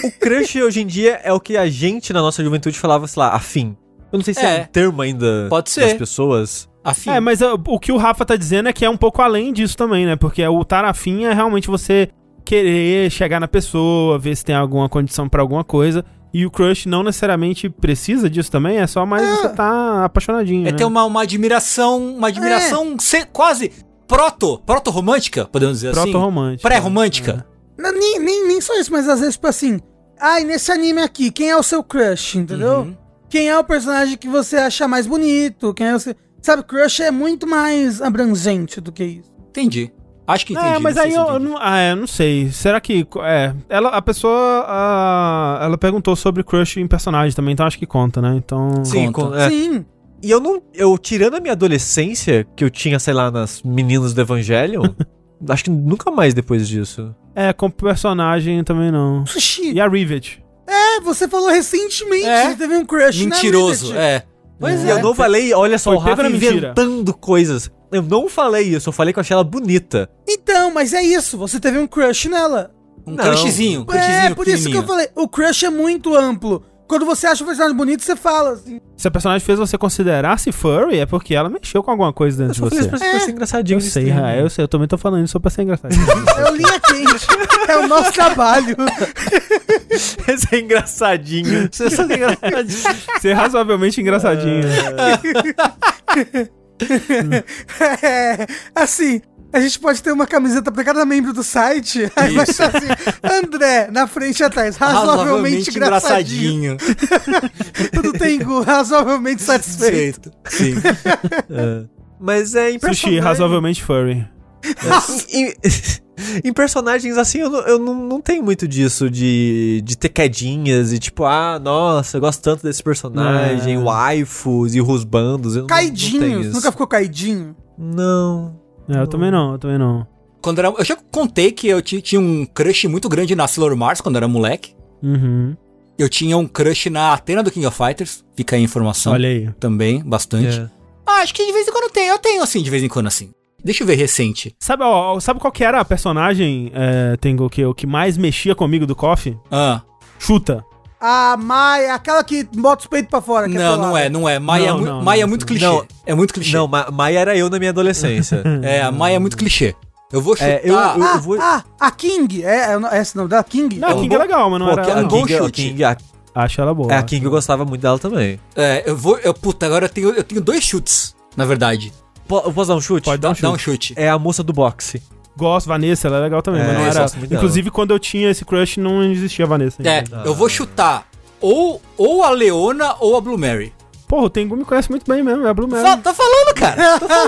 O crush hoje em dia é o que a gente na nossa juventude falava, sei lá, afim. Eu não sei se é, É. um termo ainda Pode ser. das pessoas. Afim. É, mas uh, o que o Rafa tá dizendo é que é um pouco além disso também, né? Porque o estar afim é realmente você querer chegar na pessoa, ver se tem alguma condição pra alguma coisa. E o crush não necessariamente precisa disso também, é só mais você tá apaixonadinho. É né? ter uma, uma admiração, uma admiração se- quase proto, proto-romântica, podemos dizer assim. Proto-romântica. Pré-romântica. Não, nem, nem, nem só isso, mas às vezes, tipo assim. Ai, nesse anime aqui, quem é o seu crush, entendeu? Uhum. Quem é o personagem que você acha mais bonito? Quem é o seu... Sabe, crush é muito mais abrangente do que isso. Entendi. Acho que entendi. É, mas aí eu, eu não, ah, é, não sei. Será que. É. Ela, a pessoa. ah, ela perguntou sobre crush em personagem também, então acho que conta, né? Então. Sim, Conta. é. Sim. E eu não. Eu, tirando a minha adolescência, que eu tinha, sei lá, nas meninas do Evangelion, acho que nunca mais depois disso. É, com personagem também não. Sushi. E a Rivet? É, você falou recentemente É. que teve um crush Mentiroso, na Rivet. é. Pois E é. eu não falei, olha só, Foi o Rafa na mentira. inventando coisas. Eu não falei isso, eu falei que eu achei ela bonita. Então, mas é isso, você teve um crush nela. Um Não. crushzinho, um crushzinho É, por isso que eu falei, o crush é muito amplo. Quando você acha um personagem bonito, você fala assim. Se a personagem fez você considerar-se furry, é porque ela mexeu com alguma coisa Eu dentro de você. isso pra, pra ser engraçadinho. Eu sei. Ra, eu sei, eu também tô falando isso só pra ser engraçadinho. É o linha quente. é o nosso trabalho. Esse é engraçadinho. Você é engraçadinho. ser razoavelmente engraçadinho. É, assim, a gente pode ter uma camiseta pra cada membro do site. Aí vai ser assim, André, na frente e atrás, razoavelmente, engraçadinho. Tudo tem razoavelmente satisfeito. Sim. É. Mas é em Sushi, personagem- razoavelmente furry. em, em personagens assim, eu, não, eu não, não tenho muito disso de, de ter quedinhas e tipo, ah, nossa, eu gosto tanto desse personagem, É. waifus e rusbandos. Eu não- não Caidinhos, nunca ficou caidinho? Não. É, eu também não, eu também não. Quando era, eu já contei que eu ti- tinha um crush muito grande na Sailor Mars quando era moleque. Uhum. Eu tinha um crush na Atena do King of Fighters. Fica aí a informação. Olha aí. Também, bastante. É. Ah, acho que de vez em quando tenho. Eu tenho, assim, de vez em quando, assim. Deixa eu ver recente. Sabe, ó, sabe qual que era a personagem, é, Tengo, que, o que mais mexia comigo do KOF? Ah, Chuta. A Maia, aquela que bota os peitos pra fora. que não, pelada. não é, não é. Maia, Não, é, mu- não, Maia não, é muito não. clichê. Não. É muito clichê. Não, Ma Maia era eu na minha adolescência. É, a Maia é muito clichê. Eu vou chutar. É, eu- eu- Ah, vou- ah, a King. É, é, é esse nome dela? King? Não, É a um King bom- é legal, mas não Pô, era a, um bom King, a, chute. King, a, Acho ela boa. é, a King eu gostava muito dela também. É, eu vou. Eu, puta, agora eu tenho, eu tenho dois chutes, na verdade. Po- eu posso dar um chute? Pode dar um Dá um chute. chute. É a moça do boxe. Gosto, Vanessa, ela é legal também, É, mas não era... gosto. Inclusive, quando eu tinha esse crush, não existia a Vanessa É, ainda. eu vou chutar ou, ou a Leona ou a Blue Mary. Porra, o Tengu me conhece muito bem mesmo, é a Blue Mary. Fa- tá falando, cara?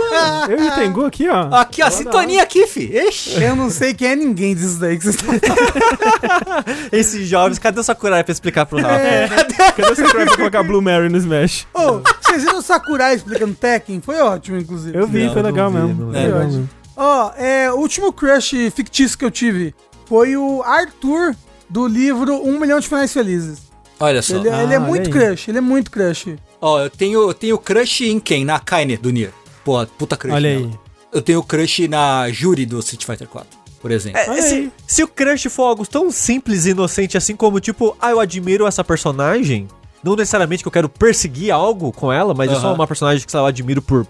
Eu e o Tengu aqui, ó. Aqui, ó, sintonia aqui, fi. Ixi. Eu não sei quem é ninguém disso daí que vocês estão Esses jovens, cadê o Sakurai pra explicar pro Rafa? É. Cadê você pra colocar Blue Mary no Smash? Ô, vocês viram o Sakurai explicando Tekken? Foi ótimo, inclusive. Eu vi, Não, foi legal vi, mesmo. Foi É, mesmo. Ó, é, o último crush fictício que eu tive foi o Arthur do livro Um Milhão de Finais Felizes. Olha só. Ele, Ah, ele é olha muito aí. crush, ele é muito crush. Ó, eu tenho, eu tenho crush em quem? Na Kaine do Nier. Pô, puta crush. Olha nela. aí. Eu tenho crush na Juri do Street Fighter 4, por exemplo. É, se, se o crush for algo tão simples e inocente assim como, tipo, ah, eu admiro essa personagem, não necessariamente que eu quero perseguir algo com ela, mas é só uma personagem que sei lá, eu admiro por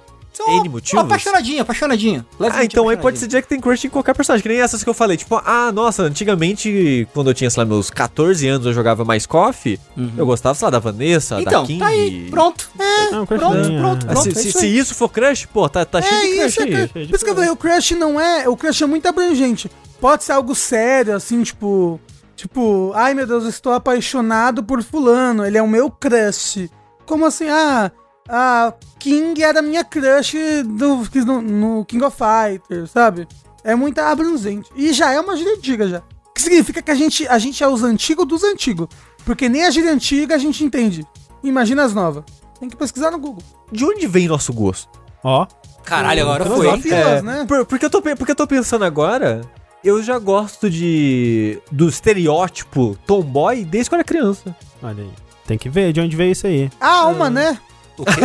N motivos. Apaixonadinho, apaixonadinho. Ah, então aí pode ser dizer que tem crush em qualquer personagem, que nem essas que eu falei. Tipo, ah, nossa, antigamente, quando eu tinha, sei lá, meus 14 anos, eu jogava mais KOF, eu gostava, sei lá, da Vanessa, Então, da King. tá aí, pronto. Não, crush Pronto, bem, é. pronto, Ah, pronto. se, é se- isso se isso for crush, pô, tá, tá cheio É de crush isso, é aí. crush. Por isso que eu falei, o crush não é. O crush é muito abrangente. Pode ser algo sério, assim, tipo. Tipo, ai meu Deus, eu estou apaixonado por fulano, ele é o meu crush. Como assim? Ah, a King era minha crush do, no, no King of Fighters, sabe? É muito abrangente. E já é uma gíria antiga já. Que significa que a gente, a gente é os antigos dos antigos. Porque nem a gíria antiga a gente entende. Imagina as novas. Tem que pesquisar no Google. De onde vem nosso gosto? Ó. Caralho, agora foi. Filas, É, né? por- porque, eu tô, pe- porque eu tô pensando agora, eu já gosto de do estereótipo tomboy desde quando era criança. Olha aí. Tem que ver de onde veio isso aí. A alma, né? O quê?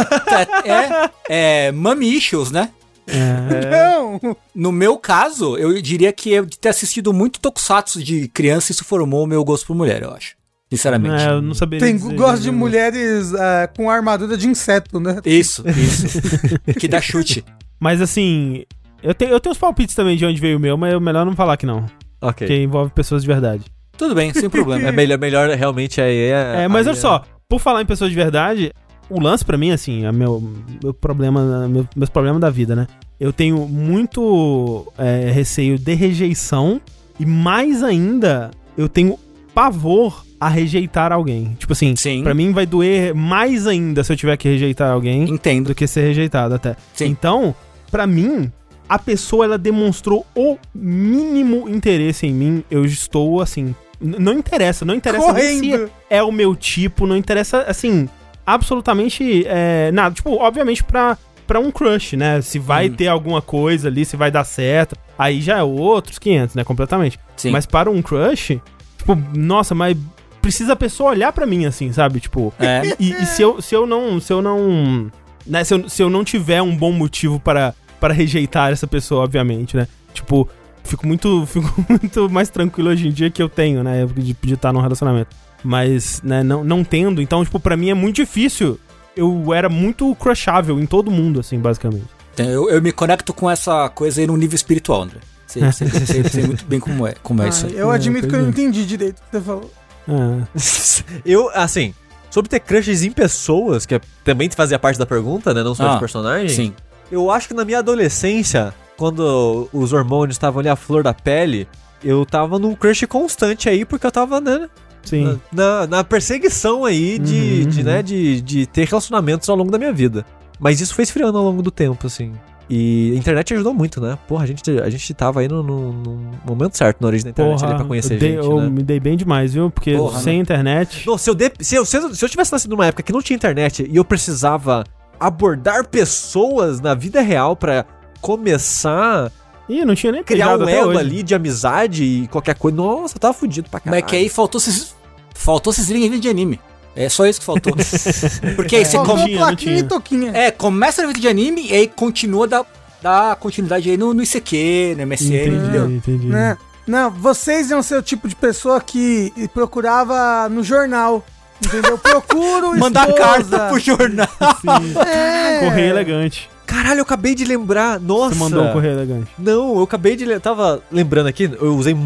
é, é Mami Issues, né? É. Não. No meu caso, eu diria que eu de ter assistido muito Tokusatsu de criança, isso formou o meu gosto por mulher, eu acho. Sinceramente. É, eu não saberia Tem dizer, gosto de mulheres ah, com armadura de inseto, né? Isso, isso. que dá chute. Mas assim, eu tenho, eu tenho uns palpites também de onde veio o meu, mas é melhor não falar que não. Ok. Porque envolve pessoas de verdade. Tudo bem, sem problema. É melhor, melhor realmente aí é. É, mas aí olha só, por falar em pessoas de verdade, o lance pra mim, assim, é meu, meu problema, meu, meus problemas da vida, né? Eu tenho muito é, receio de rejeição e mais ainda, eu tenho pavor a rejeitar alguém. Tipo assim, Sim. pra mim vai doer mais ainda se eu tiver que rejeitar alguém Entendo. do que ser rejeitado até. Sim. Então, pra mim, a pessoa ela demonstrou o mínimo interesse em mim, eu estou assim, não interessa, não interessa se é o meu tipo, não interessa assim, absolutamente é, nada. Tipo, obviamente pra para um crush, né? Se vai Hum. ter alguma coisa ali, se vai dar certo, aí já é outros 500, né, completamente. Sim. Mas para um crush, tipo, nossa, mas precisa a pessoa olhar pra mim assim, sabe? Tipo, É. e, e se, eu, se eu não. Se eu não. Né, se, eu, se eu não tiver um bom motivo para, para rejeitar essa pessoa, obviamente, né? Tipo, fico muito, fico muito mais tranquilo hoje em dia que eu tenho, né? De, de estar num relacionamento. Mas, né, não, não tendo. Então, tipo, pra mim é muito difícil. Eu era muito crushável em todo mundo, assim, basicamente. Então, eu, eu me conecto com essa coisa aí no nível espiritual, André. Sei, sei, sei, sei muito bem como é, como é Ah, isso aí. eu É, admito que pois eu não é. entendi direito o que você falou. É. Eu, assim, sobre ter crushes em pessoas, que é- também fazia parte da pergunta, né? Não só Ah, de personagem. Sim. Eu acho que na minha adolescência, quando os hormônios estavam ali à flor da pele, eu tava num crush constante aí, porque eu tava, né, Sim. na, na perseguição aí de, Uhum, de, uhum. né, de, de ter relacionamentos ao longo da minha vida. Mas isso foi esfriando ao longo do tempo, assim. E a internet ajudou muito, né? Porra, a gente, a gente tava aí no, no- no momento certo na origem da internet ali Porra, pra conhecer eu, dei- gente, eu né? me dei bem demais, viu? Porque Porra, sem né? internet. Não, se eu, de- se, eu, se, eu, se eu tivesse nascido numa época que não tinha internet e eu precisava abordar pessoas na vida real pra começar Ih, não tinha nem criar um elo hoje. ali de amizade e qualquer coisa, nossa, eu tava fudido pra Mas caralho. é que aí faltou vocês. Faltou vocês irem de anime. É só isso que faltou. Porque aí você Não Faltou come- tinha, não plaquinha tinha. e toquinha. É, começa no vídeo de anime e aí continua da, da continuidade aí no, no ICQ, no MSN, entendeu? Entendi, entendi. Né? Não, vocês iam ser o tipo de pessoa que procurava no jornal. Entendeu? Procuro Mandar esposa. carta pro jornal. Sim. É. Correio elegante. Caralho, eu acabei de lembrar, nossa. Você mandou um correio elegante. Não, eu acabei de. Tava lembrando aqui, eu usei.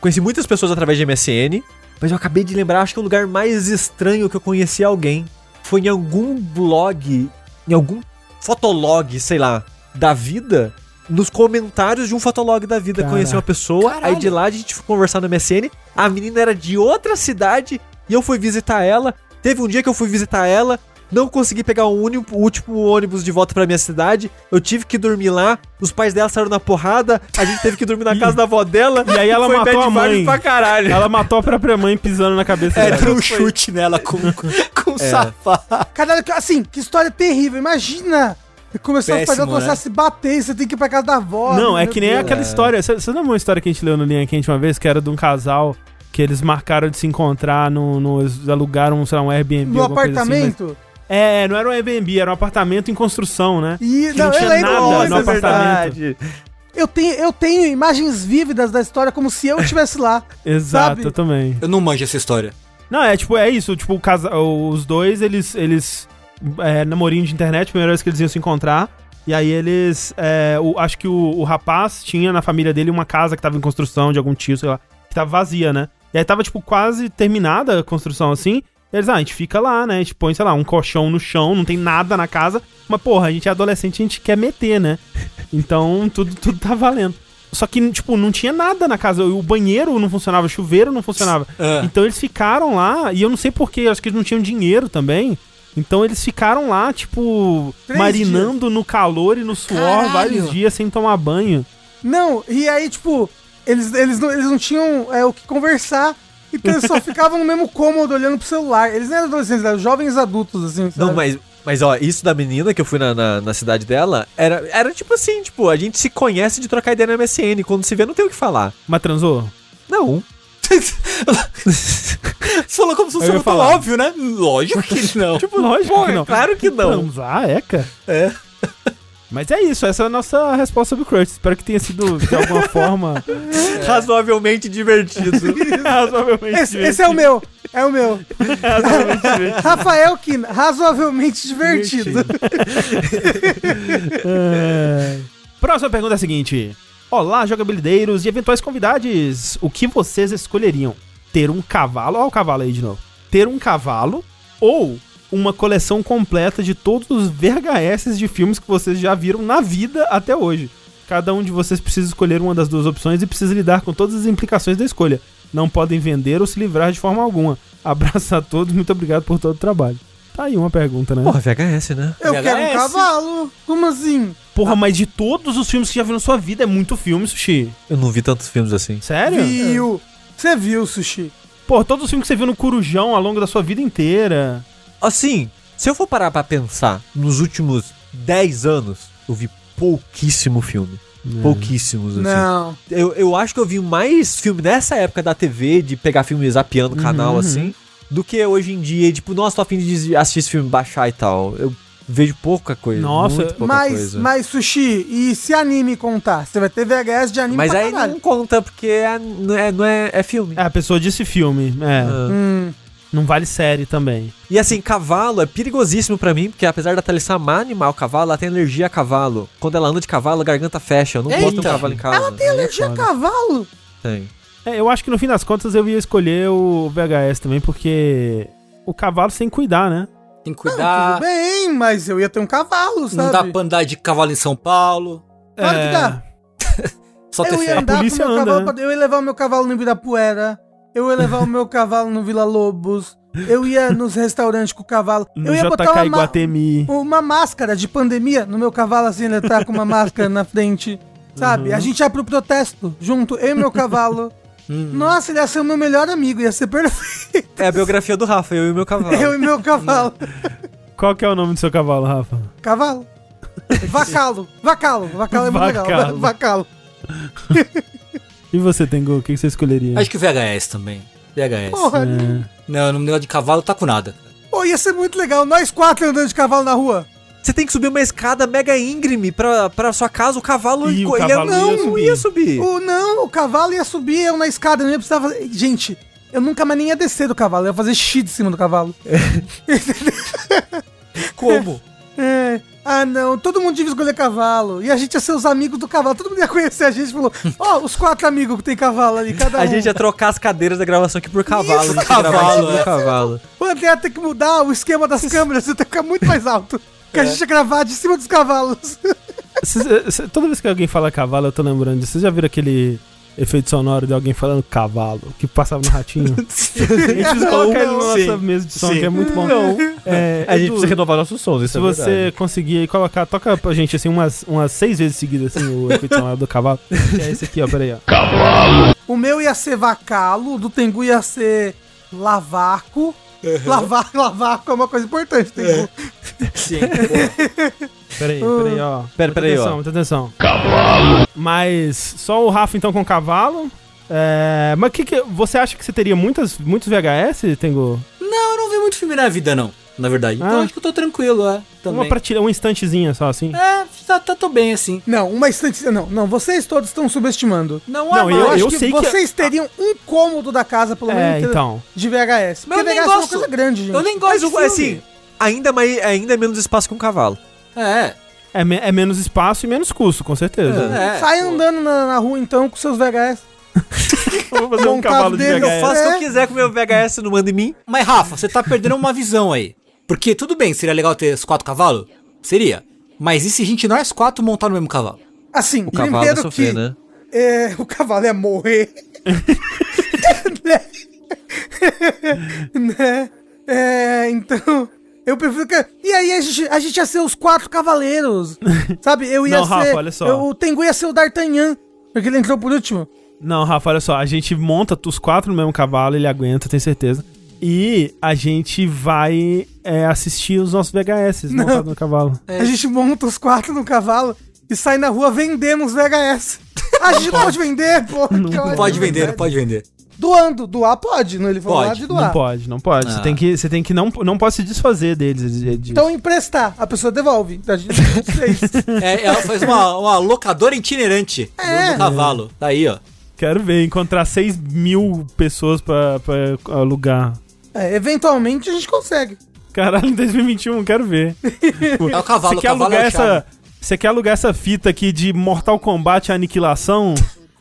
Conheci muitas pessoas através de MSN, mas eu acabei de lembrar, acho que o lugar mais estranho que eu conheci alguém foi em algum blog, em algum fotolog, sei lá, da vida. Nos comentários de um fotolog da vida, Caraca. conheci uma pessoa, Caralho. aí de lá a gente foi conversar no MSN. A menina era de outra cidade e eu fui visitar ela. Teve um dia que eu fui visitar ela, não consegui pegar o, único, o último ônibus de volta pra minha cidade. Eu tive que dormir lá. Os pais dela saíram na porrada. A gente teve que dormir na casa da avó dela. E aí ela Foi matou a mãe. pra caralho. Ela matou a própria mãe pisando na cabeça É, dela. deu um chute nela com, com um É. safado. Caralho, assim, que história terrível. Imagina! Começou a Péssimo, fazer começar né? a se bater e você tem que ir pra casa da avó. Não, é que nem Deus. aquela história. Você lembra uma história que a gente leu no Linha Quente uma vez? Que era de um casal que eles marcaram de se encontrar no. no eles alugaram, sei lá, um Airbnb. No coisa assim, apartamento. mas- é, não era um Airbnb, era um apartamento em construção, né? E não, não eu tinha lembro nada no é apartamento. verdade. Eu tenho, eu tenho imagens vívidas da história como se eu estivesse lá. Exato, Sabe? eu também. Eu não manjo essa história. Não, é tipo, é isso. Tipo, o casa, os dois, eles. eles é, namorinho de internet, primeira vez que eles iam se encontrar. E aí eles. é, o- acho que o, o rapaz tinha na família dele uma casa que tava em construção de algum tio, sei lá, que tava vazia, né? E aí tava, tipo, quase terminada a construção assim. Eles, ah, a gente fica lá, né? A gente põe, sei lá, um colchão no chão, não tem nada na casa. Mas, porra, a gente é adolescente, a gente quer meter, né? Então, tudo, tudo tá valendo. Só que, tipo, não tinha nada na casa. O banheiro não funcionava, o chuveiro não funcionava. Ah. Então eles ficaram lá, e eu não sei porquê, acho que eles não tinham dinheiro também. Então eles ficaram lá, tipo, Três marinando no calor e no suor Caralho. vários dias sem tomar banho. Não, e aí, tipo, eles, eles, não, eles não tinham é, o que conversar. Então eles só ficavam no mesmo cômodo olhando pro celular. Eles não eram adolescentes, eram jovens adultos, assim. Não, sabe? mas, mas ó, isso da menina que eu fui na, na, na cidade dela, era, era tipo assim, tipo, a gente se conhece de trocar ideia no MSN. Quando se vê, não tem o que falar. Mas transou? Não. Você falou como se fosse muito falar. óbvio, né? Lógico que não. Tipo, lógico Pô, que não. claro que não. Transar, eca. É. Mas é isso, essa é a nossa resposta sobre o Crush. Espero que tenha sido, de alguma forma, Razoavelmente divertido. razoavelmente esse, esse é o meu. É o meu. Razoavelmente divertido. Rafael Kina, razoavelmente divertido. É. Próxima pergunta é a seguinte: Olá, jogabilideiros e eventuais convidados, o que vocês escolheriam? ter um cavalo, olha o cavalo aí de novo. Ter um cavalo ou uma coleção completa de todos os VHS de filmes que vocês já viram na vida até hoje. Cada um de vocês precisa escolher uma das duas opções e precisa lidar com todas as implicações da escolha. Não podem vender ou se livrar de forma alguma. Abraço a todos, muito obrigado por todo o trabalho. Tá aí uma pergunta, né? Porra, VHS, né? Eu quero um VHS. cavalo. Como assim? Porra, mas de todos os filmes que já viu na sua vida, é muito filme, Sushi. Eu não vi tantos filmes assim. Sério? Viu? Você viu, Sushi? Pô, todos os filmes que você viu no Corujão ao longo da sua vida inteira. Assim, se eu for parar pra pensar, nos últimos 10 anos, eu vi pouquíssimo filme. Pouquíssimos, assim. Não. Eu, eu acho que eu vi mais filme nessa época da TV, de pegar filme zapeando o canal, Uhum, assim, do que hoje em dia, tipo, nossa, tô afim de assistir esse filme, baixar e tal. Eu vejo pouca coisa. Nossa, muito pouca Mas, coisa. mas, Sushi, e se anime contar? Você vai ter VHS de anime Mas pra aí caralho. não conta, porque é, não, é, não é, é filme. É, a pessoa disse filme. É, Ah. Hum, não vale série também. E assim, cavalo é perigosíssimo pra mim, porque apesar da Thalissa amar animal cavalo, ela tem alergia a cavalo. Quando ela anda de cavalo, a garganta fecha. Eu não gosto de um Eita. cavalo em casa. ela tem alergia a cavalo? Tem. É, eu acho que no fim das contas eu ia escolher o VHS também, porque o cavalo que cuidar, né? Tem que Não, cuidar. tudo bem, mas eu ia ter um cavalo, sabe? não dá pra andar de cavalo em São Paulo. Claro que É, dá. Só ter Eu ia fé. andar com meu anda, cavalo, né? pra- eu ia levar o meu cavalo no Ibirapuera, eu ia levar o meu cavalo no Vila Lobos, eu ia nos restaurantes com o cavalo, No eu ia botar JK uma, ma- Iguatemi. uma máscara de pandemia no meu cavalo, assim, ele tá com uma máscara na frente, sabe? Uhum. A gente ia pro protesto, junto, eu e meu cavalo. Hum. Nossa, ele ia ser o meu melhor amigo, ia ser perfeito. É a biografia do Rafa, eu e meu cavalo. Eu e meu cavalo. Qual que é o nome do seu cavalo, Rafa? Cavalo. Vacalo. Vacalo. Vacalo é muito legal. Vacalo. E você, Tengu, o que você escolheria? Acho que VHS também. VHS. Porra. É. Não, no negócio de cavalo tá com nada. Pô, ia ser muito legal. Nós quatro andando de cavalo na rua. Você tem que subir uma escada mega íngreme pra, pra sua casa, o cavalo, E o ele cavalo não, ia não subir. ia subir. O, não, o cavalo ia subir, eu na escada, não ia precisar fazer... Gente, eu nunca mais nem ia descer do cavalo, eu ia fazer xixi de cima do cavalo. Como? É. Ah, não, todo mundo devia escolher cavalo. E a gente ia ser os amigos do cavalo. Todo mundo ia conhecer a gente e falou: Ó, os quatro amigos que tem cavalo ali, cada um. A gente ia trocar as cadeiras da gravação aqui por cavalo. Isso, a gente ia gravar cavalo, em cima do é. cavalo. Mano, ia ter que mudar o esquema das câmeras, ia ter que ficar muito mais alto. Que a gente ia gravar de cima dos cavalos. Cês- cê- toda vez que alguém fala cavalo, eu tô lembrando disso. Vocês já viram aquele efeito sonoro de alguém falando cavalo, que passava no ratinho? a gente precisa colocar ele na nossa Sim. mesa de som, Sim. que é muito bom. Não. É, A gente precisa renovar nossos sons, isso Se é você verdade. conseguir aí colocar, toca pra gente assim umas, umas seis vezes seguidas assim, o efeito sonoro do cavalo. Que é esse aqui, ó, peraí, ó. O meu ia ser vacalo, o do Tengu ia ser lavaco. Lavar, lavaco é uma coisa importante, Tengu. Sim. Peraí, peraí, ó. Pera, Muita peraí, atenção, ó. muita atenção. Cavalo. Mas só o Rafa então com cavalo. É, mas que que você acha que você teria muitas, muitos VHS, Tengu? não, eu não vi muito filme na vida, não. Na verdade. Então Ah. acho que eu tô tranquilo, é. Uma Também. prateleira, uma estantezinha só assim? É, tá, tá, tô bem assim. Não, uma estante. Não, não, vocês todos estão subestimando. Não, Não, é eu- Eu, acho que sei que- vocês teriam um cômodo da casa, pelo menos, É, inteiro então. de VHS. Mas Porque VHS é uma gosto. coisa grande, gente. Eu nem Mas gosto filme. assim, ainda, mais, ainda é menos espaço que um cavalo. É. É, me- é menos espaço e menos custo, com certeza. É. Sai pô. andando na, na rua, então, com seus VHS. Vou fazer um cavalo de VHS. eu Faço o que É. eu quiser com o meu VHS, não manda em mim. Mas, Rafa, você tá perdendo uma visão aí. Porque tudo bem, seria legal ter os quatro cavalos? Seria. Mas e se a gente nós quatro montar no mesmo cavalo? Assim, O cavalo primeiro sofrer, que né? é, o cavalo ia morrer. né? né? É, então, eu prefiro que... E aí a gente, a gente ia ser os quatro cavaleiros, sabe? Eu ia Não, ser... Rafa, olha só. eu- o Tengu ia ser o D'Artagnan, porque ele entrou por último. Não, Rafa, olha só, a gente monta os quatro no mesmo cavalo, ele aguenta, tenho certeza. E a gente vai é, assistir os nossos VHS montados no cavalo. A gente monta os quatro no cavalo e sai na rua vendendo os VHS. A gente não pode vender, pô. Não ódio, pode vender, não pode vender. Doando, doar pode, não ele falou Pode, lá de doar. Não pode, não pode. Você Ah. tem que, você tem que não, não pode se desfazer deles. de- de- Então emprestar, a pessoa devolve. Então, a gente fez. É, ela faz uma, uma locadora itinerante do- É. do, cavalo. Tá aí, ó. Quero ver, encontrar 6 mil pessoas pra, pra alugar. É, eventualmente a gente consegue. Caralho, em 2021, quero ver. É o cavalo, Você o quer cavalo alugar é o essa. Você quer alugar essa fita aqui de Mortal Kombat Aniquilação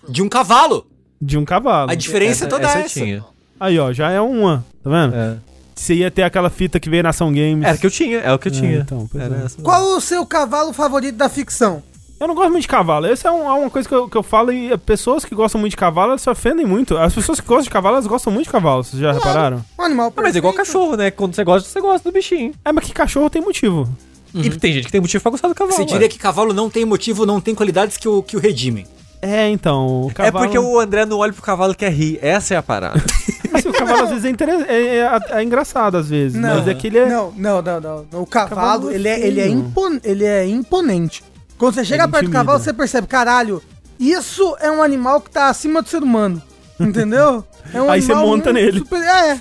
De um cavalo. De um cavalo? A diferença Essa- toda essa é essa. tinha. Aí, ó, já é uma, tá vendo? É. Você ia ter aquela fita que veio na Ação Games. Era o que eu tinha, é o que eu É, tinha. então, pois Era é. essa. Qual o seu cavalo favorito da ficção? Eu não gosto muito de cavalo. Essa é um- é uma coisa que eu, que eu falo e pessoas que gostam muito de cavalo, elas se ofendem muito. As pessoas que gostam de cavalo, elas gostam muito de cavalo. Vocês já repararam? Um animal Ah, mas é igual cachorro, né? Quando você gosta, você gosta do bichinho. É, mas que cachorro tem motivo. E tem gente que tem motivo pra gostar do cavalo. Você ué. diria que cavalo não tem motivo, não tem qualidades que o, que o redimem. É, então. O É cavalo... porque o André não olha pro cavalo e quer rir. Essa é a parada. Assim, o cavalo às vezes é, inter- é, é- é engraçado, às vezes. Não, mas é que ele é. não, não, não, não. O cavalo, Cavalo é ele, é, ele, é impon- ele é imponente. Quando você chega Ele perto do cavalo, você percebe, caralho, isso é um animal que tá acima do ser humano. Entendeu? É um Aí você monta nele. super- É.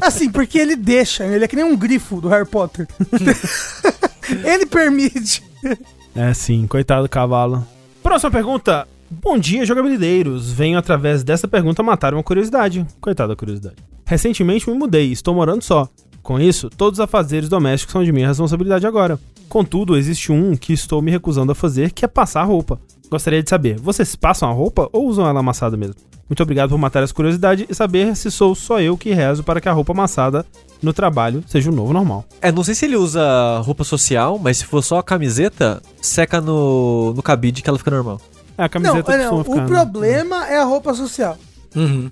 Assim, porque ele deixa, ele é que nem um grifo do Harry Potter. ele permite. É sim, coitado do cavalo. Próxima pergunta. Bom dia, jogabilideiros. Venho através dessa pergunta matar uma curiosidade. Coitada da curiosidade. Recentemente me mudei, estou morando só. Com isso, todos os afazeres domésticos são de minha responsabilidade agora. Contudo, existe um que estou me recusando a fazer, que é passar roupa. Gostaria de saber, vocês passam a roupa ou usam ela amassada mesmo? Muito obrigado por matar essa curiosidade e saber se sou só eu que rezo para que a roupa amassada no trabalho seja o novo normal. é, não sei se ele usa roupa social, mas se for só a camiseta, seca no, no cabide que ela fica normal. É, a Não, camiseta é, não, costuma o ficar, né? problema é a roupa social. Uhum.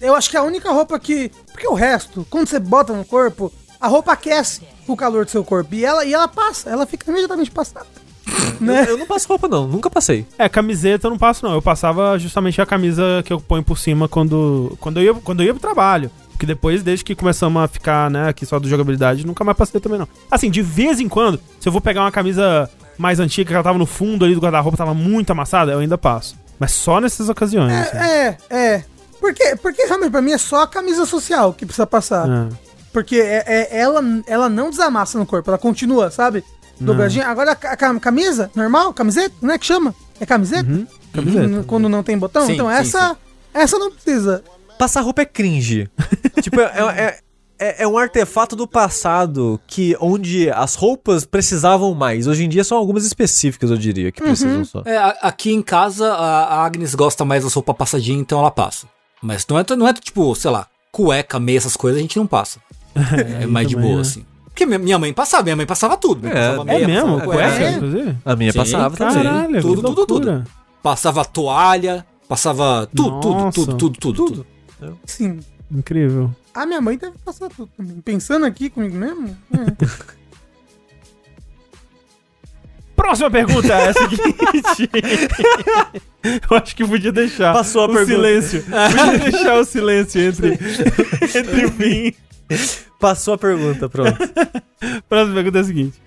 Eu acho que a única roupa que. Porque o resto, quando você bota no corpo, a roupa aquece o calor do seu corpo. E ela, e ela passa, ela fica imediatamente passada. né? Eu, eu não passo roupa, não. Nunca passei. É, camiseta eu não passo, não. Eu passava justamente a camisa que eu ponho por cima quando, quando, eu, ia, quando eu ia pro trabalho. Porque depois, desde que começamos a ficar, né, aqui só do jogabilidade, nunca mais passei também, não. Assim, de vez em quando, se eu vou pegar uma camisa mais antiga, que ela tava no fundo ali do guarda-roupa, tava muito amassada, eu ainda passo. Mas só nessas ocasiões. assim. É, é. Porque, porque realmente, pra mim, é só a camisa social que precisa passar. É. Porque é, é- ela, ela não desamassa no corpo, ela continua, sabe? Dobradinha. Agora, a, ca- camisa, normal, camiseta, não é que chama? É camiseta? Uhum, camiseta. Uhum, Quando não tem botão? Sim, então sim, essa, essa não precisa. Passar roupa é cringe. tipo, é, é, é, é um artefato do passado que onde as roupas precisavam mais. Hoje em dia são algumas específicas, eu diria, que precisam só. É, a- aqui em casa, a Agnes gosta mais das roupas passadinhas, então ela passa. Mas não é, não é tipo, sei lá, cueca, meia, essas coisas, a gente não passa. É, mais de também, boa, né? assim. Porque minha- mãe passava, minha mãe passava tudo. Minha É, passava É meia, mesmo? passava Cueca, É. inclusive? A minha Sim, passava também. Caralho, Tudo, que tudo, tudo. loucura. Passava toalha, passava tudo, tudo, tudo, tudo, tudo, tudo. Sim. Incrível. A minha mãe deve passar tudo também. Pensando aqui comigo mesmo. é. Próxima pergunta é a seguinte. Eu acho que podia deixar Passou a o pergunta. silêncio. Podia deixar o silêncio entre, entre o fim. Passou a pergunta, pronto. Próxima pergunta é a seguinte.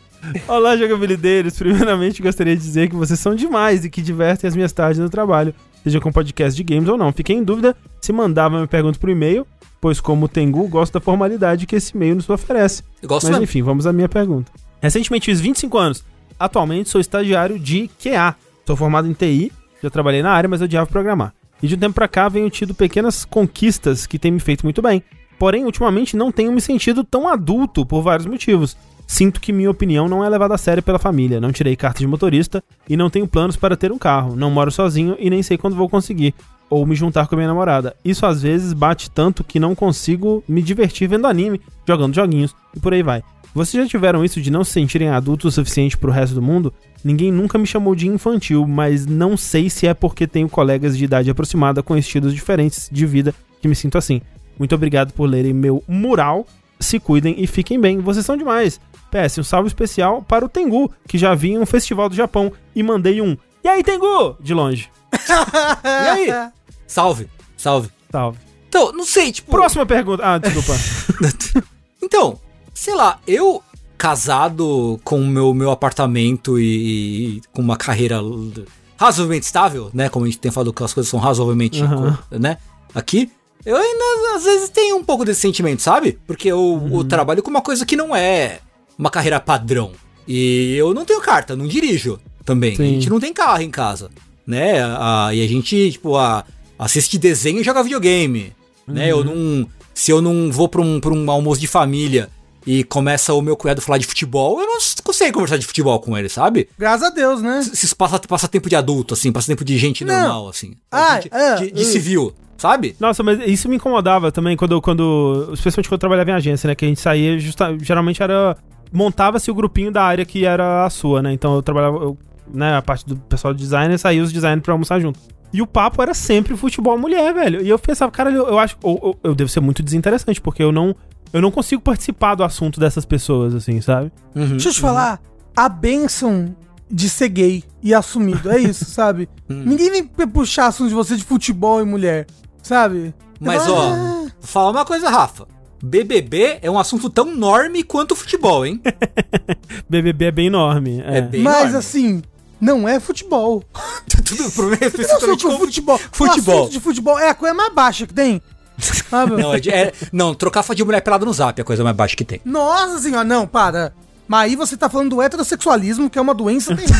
Olá, jogabilideiros. Primeiramente, gostaria de dizer que vocês são demais e que divertem as minhas tardes no trabalho, seja com podcast de games ou não. Fiquei em dúvida se mandava minha pergunta por e-mail, pois como Tengu, gosto da formalidade que esse e-mail nos oferece. Eu gosto Mas mesmo. enfim, vamos à minha pergunta. Recentemente fiz 25 anos. Atualmente sou estagiário de QA. Sou formado em TI, já trabalhei na área, mas odiava programar. E de um tempo pra cá venho tido pequenas conquistas que têm me feito muito bem. Porém, ultimamente não tenho me sentido tão adulto por vários motivos. Sinto que minha opinião não é levada a sério pela família. Não tirei carta de motorista e não tenho planos para ter um carro. Não moro sozinho e nem sei quando vou conseguir. Ou me juntar com a minha namorada. Isso às vezes bate tanto que não consigo me divertir vendo anime, jogando joguinhos e por aí vai. Vocês já tiveram isso de não se sentirem adultos o suficiente pro resto do mundo? Ninguém nunca me chamou de infantil, mas não sei se é porque tenho colegas de idade aproximada com estilos diferentes de vida que me sinto assim. Muito obrigado por lerem meu mural. Se cuidem e fiquem bem. Vocês são demais. PS, um salve especial para o Tengu, que já vi em um festival do Japão e mandei um E aí, Tengu? De longe. E aí? Salve, salve. Salve. Então, não sei, tipo. Próxima pergunta. Ah, desculpa. Então, sei lá, eu casado com o meu, meu apartamento e, e com uma carreira razoavelmente estável, né? Como a gente tem falado que as coisas são razoavelmente, co- né? Aqui, eu ainda às vezes tenho um pouco desse sentimento, sabe? Porque eu, eu trabalho com uma coisa que não é uma carreira padrão. E eu não tenho carta, não dirijo também. Sim. A gente não tem carro em casa, né? A- e a gente, tipo, a, assiste desenho e joga videogame, né? Eu não... Se eu não vou pra um, pra um almoço de família e começa o meu cunhado a falar de futebol, eu não consigo conversar de futebol com ele, sabe? Graças a Deus, né? Esses passa, passa tempo de adulto, assim, passa tempo de gente Não. normal, assim. Ah, de, é, de, de uh. civil. sabe? Nossa, mas isso me incomodava também quando, quando. Especialmente quando eu trabalhava em agência, né? Que a gente saía, justa- geralmente era. Montava-se o grupinho da área que era a sua, né? Então eu trabalhava. eu, né, a parte do pessoal de designer, saía os designers pra almoçar junto. E o papo era sempre futebol mulher, velho. E eu pensava, cara, eu, eu acho. Ou, ou- eu devo ser muito desinteressante, porque eu não. Eu não consigo participar do assunto dessas pessoas, assim, sabe? Uhum. Deixa eu te falar, a benção de ser gay e assumido, é isso, sabe? Hum. Ninguém vem puxar assunto de você de futebol e mulher, sabe? Mas, ó, fala, "Ah, vou falar uma coisa, Rafa. BBB é um assunto tão enorme quanto o futebol, hein? BBB é bem enorme. É. É bem Mas enorme. assim, não é futebol. Tudo problema é especificamente com com futebol. futebol. O de futebol é a coisa mais baixa que tem. Sabe? Não, é é- não, trocar foto de mulher pelada no zap é a coisa mais baixa que tem. Nossa senhora, não, para. Mas aí você tá falando do heterossexualismo, que é uma doença terrível.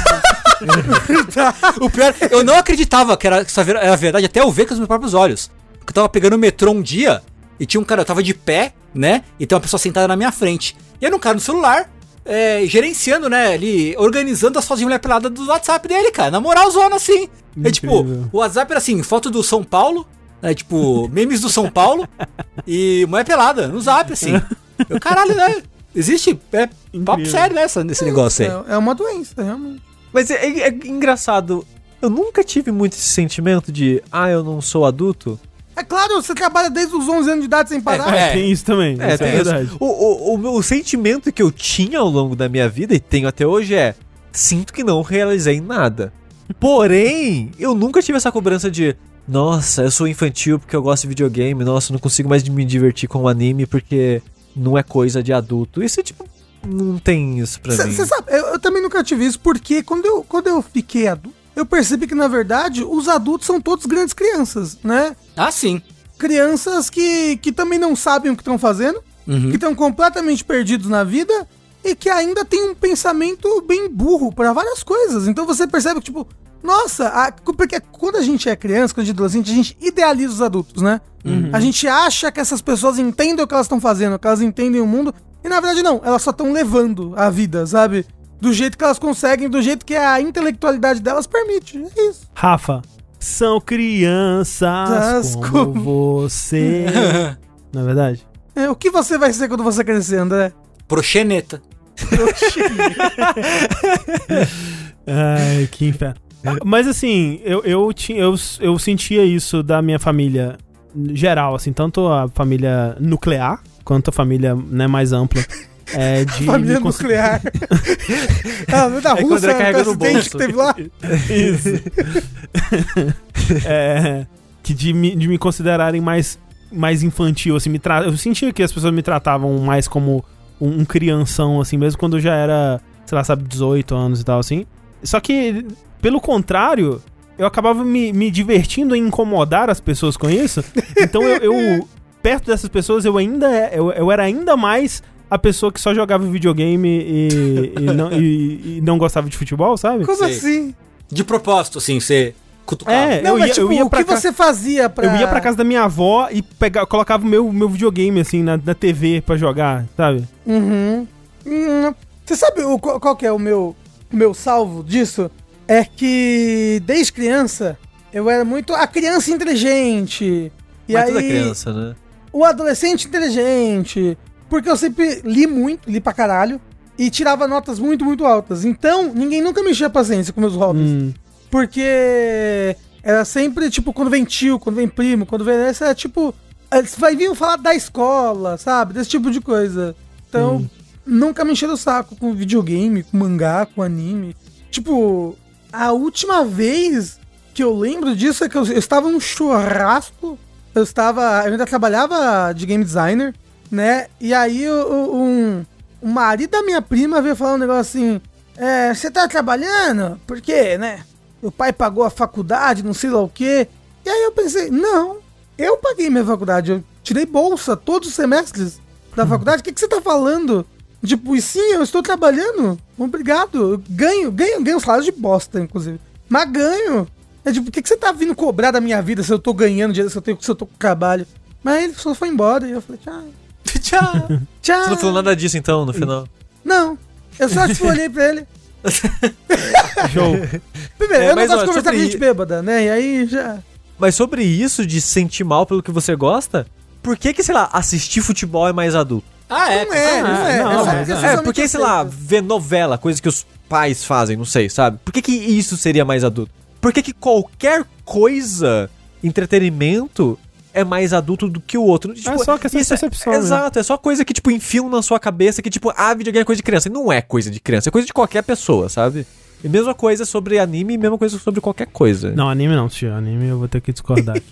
Tá? O pior, eu não acreditava que era, que era verdade até eu ver com os meus próprios olhos. Porque eu tava pegando o metrô um dia e tinha um cara, eu tava de pé, né? E tem uma pessoa sentada na minha frente. E era um cara no celular, é, gerenciando, né? Ali, organizando as fotos de mulher pelada do WhatsApp dele, cara. Na moral, zona assim. É tipo, o WhatsApp era assim, foto do São Paulo, né? Tipo, memes do São Paulo e mulher pelada no zap, assim. Eu, caralho, né? Existe, é papo sério nessa, nesse negócio aí. É, é uma doença, realmente. Mas é, é- é engraçado. Eu nunca tive muito esse sentimento de, ah, eu não sou adulto. É claro, você trabalha desde os 11 anos de idade sem parar. É. Tem isso também. É, isso tem é verdade. isso. O, o, o, meu- o sentimento que eu tinha ao longo da minha vida, e tenho até hoje, é: sinto que não realizei nada. Porém, eu nunca tive essa cobrança de. Nossa, eu sou infantil porque eu gosto de videogame. Nossa, eu não consigo mais me divertir com anime porque não é coisa de adulto. Isso é tipo. Não tem isso pra mim. Você sabe, eu, eu também nunca tive isso, porque quando eu, quando eu fiquei adulto, eu percebi que, na verdade, os adultos são todos grandes crianças, né? Ah, sim. Crianças que, que também não sabem o que estão fazendo, Uhum. que estão completamente perdidos na vida e que ainda tem um pensamento bem burro para várias coisas. Então você percebe que, tipo, nossa, a- porque quando a gente é criança, quando a gente é adolescente, a gente idealiza os adultos, né? A gente acha que essas pessoas entendem o que elas estão fazendo, que elas entendem o mundo, e na verdade não, elas só estão levando a vida, sabe? Do jeito que elas conseguem, do jeito que a intelectualidade delas permite. É isso. Rafa, são crianças como como- você. Não é verdade? É, o que você vai ser quando você crescer, André? Proxeneta. Ai, que inferno. Mas assim, eu, eu, tinha, eu, eu sentia isso da minha família geral, assim, tanto a família nuclear quanto a família né, mais ampla. É, de Família nuclear. ah, da É o Rússia, com no acidente que teve lá. Isso. é, que de me, de me considerarem mais, mais infantil, assim, me tra... eu sentia que as pessoas me tratavam mais como um, um crianção, assim, mesmo quando eu já era, sei lá, sabe, 18 anos e tal, assim. Só que, pelo contrário, eu acabava me, me divertindo em incomodar as pessoas com isso. Então eu, eu- perto dessas pessoas, eu ainda eu, eu era ainda mais a pessoa que só jogava videogame e, e não, e- e não gostava de futebol, sabe? Como Sei. assim? De propósito, assim, você cutucava. É, Não, eu mas ia, tipo, eu ia o que cá- você fazia pra... Eu ia pra casa da minha avó e pegava, colocava o meu, meu videogame, assim, na, na TV pra jogar, sabe? Uhum. Hum, Você sabe o, qual, qual que é o meu, o meu salvo disso? É que desde criança eu era muito a criança inteligente. E Mas aí toda criança, né? o adolescente inteligente. Porque eu sempre li muito, li pra caralho. E tirava notas muito, muito altas. Então, ninguém nunca me enchia a paciência com meus hobbies. Hum. Porque era sempre, tipo, quando vem tio, quando vem primo, quando vem essa, é tipo. Eles vai vir falar da escola, sabe? Desse tipo de coisa. Então, nunca me encheram o saco com videogame, com mangá, com anime. Tipo, a última vez que eu lembro disso é que eu, eu estava num churrasco. Eu estava. Eu ainda trabalhava de game designer, né? E aí o- o- um, o marido da minha prima veio falar um negócio assim. É, você tá trabalhando? Por quê, né? O pai pagou a faculdade, não sei lá o quê. E aí eu pensei, não, eu paguei minha faculdade, eu tirei bolsa todos os semestres da faculdade. O que, que você tá falando? Tipo, e sim, eu estou trabalhando. Obrigado. Eu ganho, ganho, ganho salário de bosta, inclusive. Mas ganho. É tipo, por que, que você tá vindo cobrar da minha vida se eu tô ganhando dinheiro, se eu, tenho, se eu tô com trabalho? Mas ele só foi embora e eu falei, tchau. Tchau. Tchau. Você não falou nada disso então, no final? Não. Eu só tipo, olhei pra ele. Show. Primeiro, É, eu não gosto de conversar com sobre- gente bêbada, né? E aí já. Mas sobre isso de se sentir mal pelo que você gosta, por que que, sei lá, assistir futebol é mais adulto? Ah, é. Não é, não é. não, Essa- mas é. porque, sei lá, ver novela, coisa que os pais fazem, não sei, sabe? Por que que isso seria mais adulto? Por que que qualquer coisa, entretenimento, é mais adulto do que o outro? Tipo, só questão de isso é- percepção, né? Exato, é só coisa que, tipo, enfiam na sua cabeça que, tipo, ah, videogame é coisa de criança. E não é coisa de criança, é coisa de qualquer pessoa, sabe? E mesma coisa sobre anime e mesma coisa sobre qualquer coisa. Não, anime não, tio. Anime eu vou ter que discordar.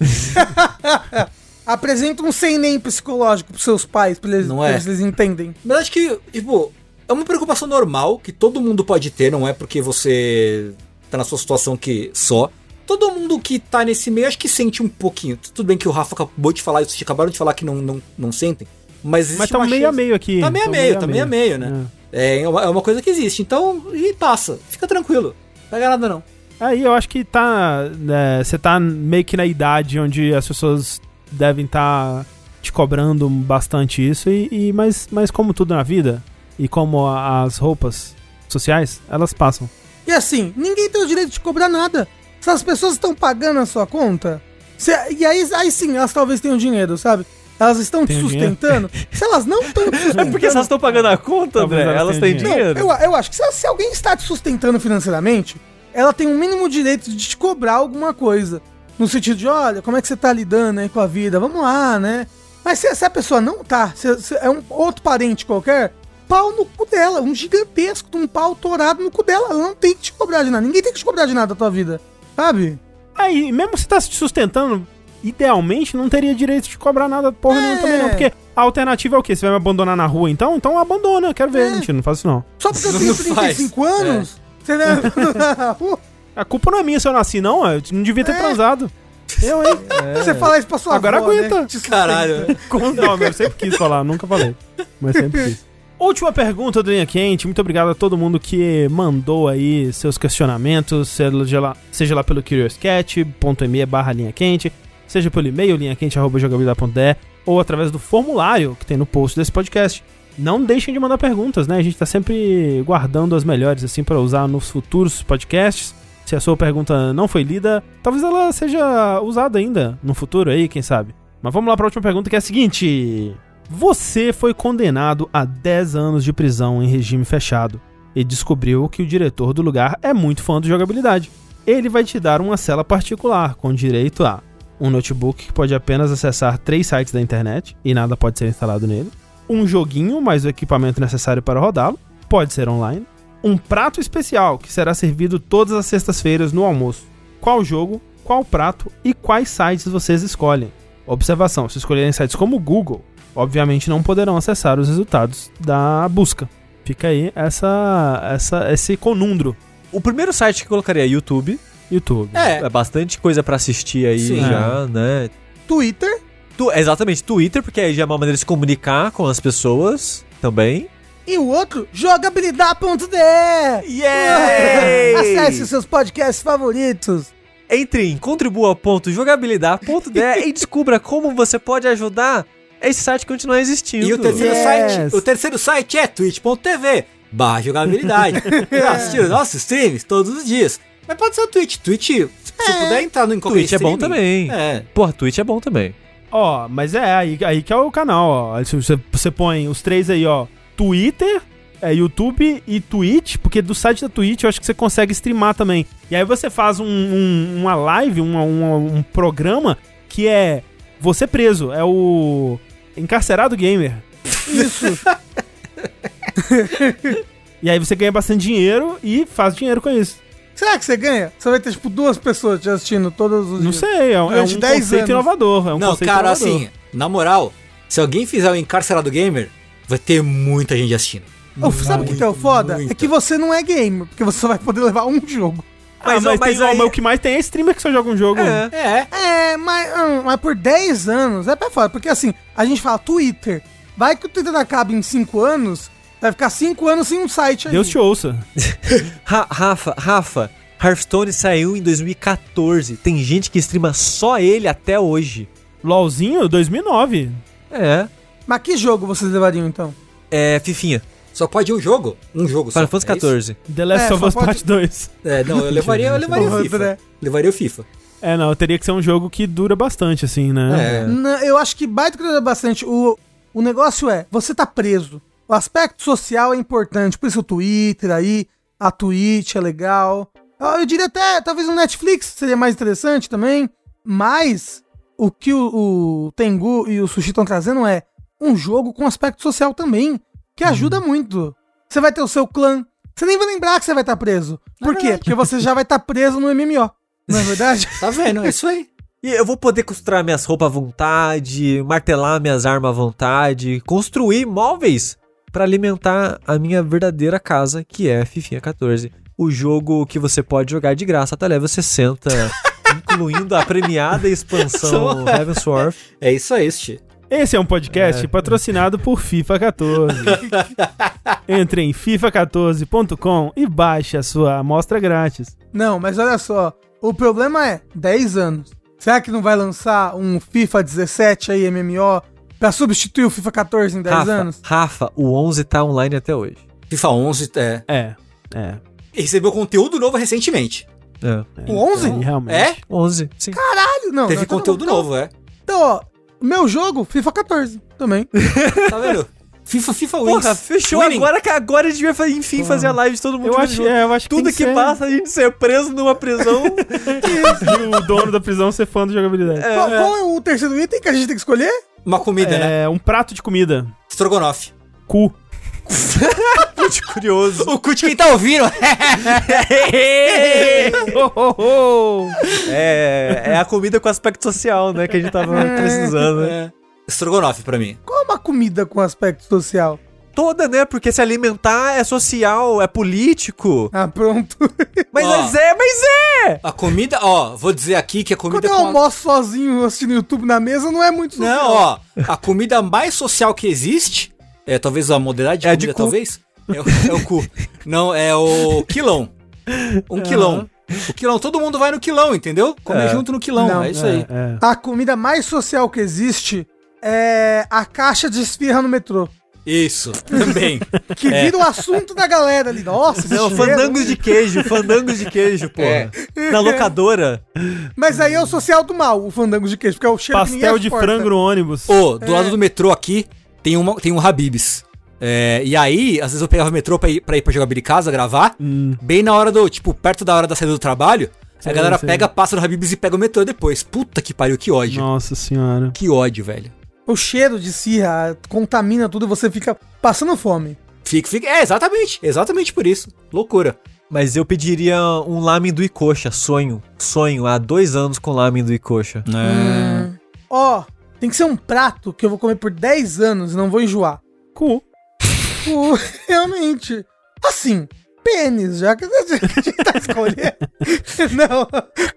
Apresenta um sem nem psicológico pros seus pais, pra eles, Não pra é? eles entendem. Mas acho que, tipo, é uma preocupação normal que todo mundo pode ter, não é porque você tá na sua situação que só. Todo mundo que tá nesse meio acho que sente um pouquinho. Tudo bem que o Rafa acabou de falar vocês acabaram de falar que não, não, não sentem. Mas existe Mas tá uma meio a meio aqui. Tá meio a meio, tá meio a meio, né? É uma, é uma coisa que existe. Então, e passa. Fica tranquilo. Não pega nada não. Aí eu acho que tá. né, Você tá meio que na idade onde as pessoas devem estar te cobrando bastante isso. E, e- mas, mas como tudo na vida, e como as roupas sociais, elas passam. E assim, ninguém tem o direito de cobrar nada. Se as pessoas estão pagando a sua conta, se- e aí, aí sim, elas talvez tenham dinheiro, sabe? Elas estão te sustentando. Se elas não estão te sustentando. É porque se elas estão pagando a conta, Talvez André, elas elas têm Não, dinheiro. eu, eu acho que se, se alguém está te sustentando financeiramente, ela tem um mínimo direito de te cobrar alguma coisa. No sentido de, olha, como é que você tá lidando aí com a vida? Vamos lá, né? Mas se, se a pessoa não tá, se, se é um outro parente qualquer, pau no cu dela, um gigantesco, um pau torado no cu dela. Ela não tem que te cobrar de nada. Ninguém tem que te cobrar de nada da tua vida. Sabe? Aí, mesmo se tá se sustentando, idealmente não teria direito de cobrar nada porra nenhuma É. também, não. Porque a alternativa é o quê? Você vai me abandonar na rua então? Então abandona, eu quero ver. É. Mentira, não faço isso não. Só porque eu tenho faz. 35 anos, você vai abandonar na rua. A culpa não é minha se eu nasci, não. Eu não devia ter É. transado. Eu, hein? Você fala isso pra sua Agora avó, aguenta. Né? Te sustenta. Caralho. Como não, eu sempre quis falar, nunca falei. Mas sempre quis. Última pergunta do Linha Quente. Muito obrigado a todo mundo que mandou aí seus questionamentos, seja lá, seja lá pelo curiouscat.me barra linha quente, seja pelo e-mail linhaquente.jogabilidade.de ou através do formulário que tem no post desse podcast. Não deixem de mandar perguntas, né? A gente tá sempre guardando as melhores, assim, para usar nos futuros podcasts. Se a sua pergunta não foi lida, talvez ela seja usada ainda no futuro aí, quem sabe. Mas vamos lá para a última pergunta que é a seguinte: Você foi condenado a 10 anos de prisão em regime fechado e descobriu que o diretor do lugar é muito fã de jogabilidade. Ele vai te dar uma cela particular com direito a um notebook que pode apenas acessar três sites da internet e nada pode ser instalado nele, um joguinho mais o equipamento necessário para rodá-lo, pode ser online, um prato especial que será servido todas as sextas-feiras no almoço. Qual jogo, qual prato e quais sites vocês escolhem? Observação: se escolherem sites como Google, obviamente não poderão acessar os resultados da busca. Fica aí essa, essa, esse conundro. O primeiro site que eu colocaria é YouTube. YouTube. É, É bastante coisa pra assistir aí Sim. já, né? Twitter. Tu, exatamente, Twitter, porque aí já é uma maneira de se comunicar com as pessoas também. E o outro, jogabilidade.de. Yay! Acesse os seus podcasts favoritos. Entre em contribua.jogabilidade.de e descubra como você pode ajudar esse site a continuar existindo. E o terceiro Yes. site, o terceiro site é twitch.tv barra jogabilidade. pra assistir os nossos streams todos os dias. Mas pode ser o Twitch. Twitch, se você puder entrar no qualquer Twitch é bom streaming, também. É. Porra, Twitch é bom também. Ó, mas é aí, aí que é o canal, ó. Você, você põe os três aí, ó. Twitter, é, YouTube e Twitch, porque do site da Twitch eu acho que você consegue streamar também. E aí você faz um- um- uma live, uma- uma- um programa que é você preso, é o encarcerado gamer. Isso. E aí você ganha bastante dinheiro e faz dinheiro com isso. Será que você ganha? Você vai ter, tipo, duas pessoas te assistindo todos os Não dias. sei, é, um- é Durante um 10 conceito anos. inovador. É um Não, conceito cara, inovador. assim, na moral, se alguém fizer o encarcerado gamer, vai ter muita gente assistindo. Ô, sabe o que, que é o foda? É que você não é gamer, porque você só vai poder levar um jogo. Ah, Mas, mas, mas tem- ó, aí- mas o que mais tem é streamer que só joga um jogo. É. É. É, mas, hum, mas por 10 anos é pra fora. Porque assim, a gente fala Twitter. Vai que o Twitter acaba em 5 anos, vai ficar 5 anos sem um site aí. Deus te ouça. Ra- Rafa, Rafa, Hearthstone saiu em 2014. Tem gente que streama só ele até hoje. LOLzinho, 2009. É. Mas que jogo vocês levariam então? É, Fifinha. Só pode um jogo. Um jogo Final só. Fantasy é isso? 14. The Last É, of só Us pode- Part 2. É, não, eu levaria, eu levaria o FIFA. André. Levaria o FIFA. É, não, teria que ser um jogo que dura bastante, assim, né? É. Não, eu acho que vai durar bastante. O, o negócio é, você tá preso. O aspecto social é importante, por isso o Twitter aí, a Twitch é legal. Eu, eu diria até, talvez o Netflix seria mais interessante também. Mas o que o, o Tengu e o Sushi estão trazendo é um jogo com aspecto social também, que ajuda muito. Você vai ter o seu clã. Você nem vai lembrar que você vai estar preso. Por quê? Porque você já vai estar preso no MMO. Não é verdade? Tá vendo? É isso aí. E eu vou poder costurar minhas roupas à vontade, martelar minhas armas à vontade, construir móveis pra alimentar a minha verdadeira casa, que é Fifinha 14. O jogo que você pode jogar de graça até level 60, incluindo a premiada expansão Heavensward. É isso aí, Sti. Esse é um podcast patrocinado por FIFA 14. Entre em FIFA14.com e baixe a sua amostra grátis. Não, mas olha só. O problema é 10 anos. Será que não vai lançar um FIFA 17 aí, MMO, pra substituir o FIFA 14 em 10 Rafa, anos? Rafa, o 11 tá online até hoje. FIFA 11 é, É, é. recebeu conteúdo novo recentemente. É. O 11? Aí, realmente. É? 11, sim. Caralho, não. Teve não, tá conteúdo bom. novo, é. Então, ó, meu jogo, FIFA 14 também. Tá vendo? FIFA, FIFA Wins. Porra, fechou Winning. agora que agora a gente vai, enfim, fazer a live de todo mundo Eu acho, é, eu acho que Tudo tem que, ser- passa a gente ser preso numa prisão. E o dono da prisão ser fã da jogabilidade. qual, qual é o terceiro item que a gente tem que escolher? Uma comida, né? É, um prato de comida. Strogonoff. Cu. Muito curioso. O Kut, quem tá ouvindo? É, é a comida com aspecto social, né? Que a gente tava precisando. né? é. Strogonoff pra mim. Qual é uma comida com aspecto social? Toda, né? Porque se alimentar é social, é político. Ah, pronto. Mas, Ó. mas é, mas é! A comida, ó, vou dizer aqui que a comida Quando eu com a- almoço sozinho assistindo YouTube na mesa, não é muito social. Não, ó, a comida mais social que existe, é talvez a modalidade de É comida, de cu. talvez, é o, é o cu. Não, é o quilão. Um quilão. O quilão, todo mundo vai no quilão, entendeu? Comer É. junto no quilão, Não, é isso aí. É, A comida mais social que existe é a caixa de esfirra no metrô. Isso, também. Que É. vira o assunto da galera ali. Nossa, Não, fandangos de queijo, fandangos de queijo, porra. Na locadora. Mas aí é o social do mal, o fandango de queijo, porque é o é. cheiro Pastel de frango no ônibus. Ô, do lado do metrô aqui, tem, uma, tem um Habibs. É, e aí, às vezes eu pegava o metrô pra ir pra, ir pra jogar casa, gravar, Hum. bem na hora do, tipo, perto da hora da saída do trabalho, Sei, a galera sei. pega, passa no Habibs e pega o metrô depois. Puta que pariu, que ódio. Nossa senhora. Que ódio, velho. O cheiro de esfirra contamina tudo e você fica passando fome. Fica, fica. É, exatamente. Exatamente por isso. Loucura. Mas eu pediria um lamen do Icoxa, sonho. Sonho, há dois anos com lamen do Icoxa. Hum. Ó, tem que ser um prato que eu vou comer por 10 anos e não vou enjoar. Cu. O- realmente. Assim, pênis, já que a gente tá escolhendo. não.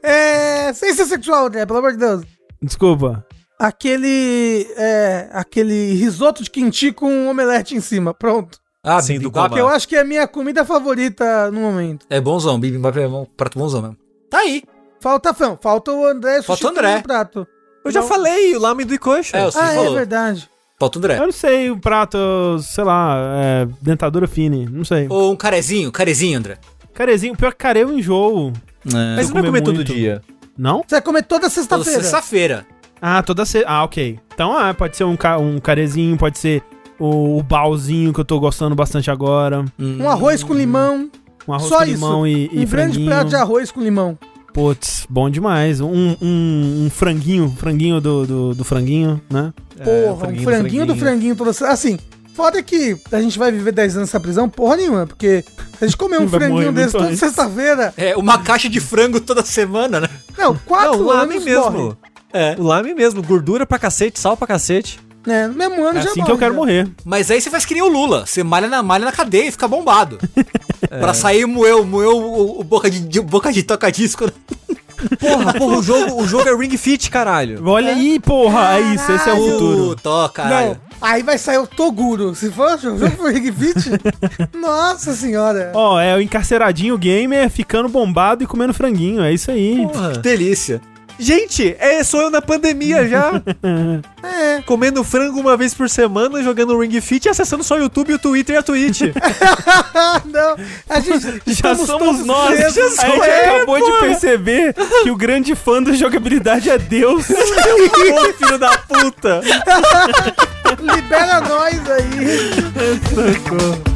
É. Sem ser sexual, né? Pelo amor de Deus. Desculpa. Aquele. É. Aquele risoto de quinti com um omelete em cima. Pronto. Ah, Sim, do bibimbap Que eu acho que é a minha comida favorita no momento. é bonzão. Bibimbap é um prato bonzão mesmo. Tá aí. Falta, não, falta o André Falta o André. prato. Eu já Não. falei, o lamen do Icoxa. É, eu- Você Ah, é falou. verdade. Falta o André. Eu não sei, um prato, sei lá, é, dentadura fine, não sei. Ou um carezinho, carezinho, André. Carezinho, pior que care eu enjoo. Mas eu não vai comer comer todo muito. dia. Não? Você vai comer toda Toda sexta-feira. sexta-feira. Ah, toda se... Ah, ok. Então, ah, pode ser um, ca... um carezinho, pode ser o, o balzinho que eu tô gostando bastante agora. Hum. Um arroz com limão. Um arroz Só com isso. limão e, e um grande franguinho. prato de arroz com limão. Putz, bom demais. Um, um, um franguinho, franguinho do, do, do franguinho, né? Porra, um franguinho, do franguinho toda se- Assim, foda que a gente vai viver 10 anos nessa prisão, porra nenhuma, porque se a gente comer um Vai franguinho desse toda antes. sexta-feira. É, uma caixa de frango toda semana, né? Não, quatro Não, o lamen anos mesmo. morre. É. O lamen mesmo, gordura pra cacete, sal pra cacete. É, no mesmo ano É já assim morre. que eu quero já. morrer. Mas aí você faz que nem o Lula. Você malha na, malha na cadeia e fica bombado. Pra sair moeu, moeu o, o boca de, de- boca de toca-disco. Porra, porra, o jogo, o jogo é Ring Fit, caralho. Olha aí, porra, é isso, esse é o futuro. Tô, caralho. Não, aí vai sair o Toguro. Se for o jogo for Ring Fit, nossa senhora. Ó, é o encarceradinho gamer ficando bombado e comendo franguinho, é isso aí. Porra. Que delícia. Gente, é, sou eu na pandemia já. É. Comendo frango uma vez por semana, jogando Ring Fit e acessando só o YouTube, o Twitter e a Twitch. Não. A gente. Já somos nós. presos. a gente É, acabou de perceber que o grande fã da jogabilidade é Deus. Ô, filho da puta. Libera nós aí. Socorro.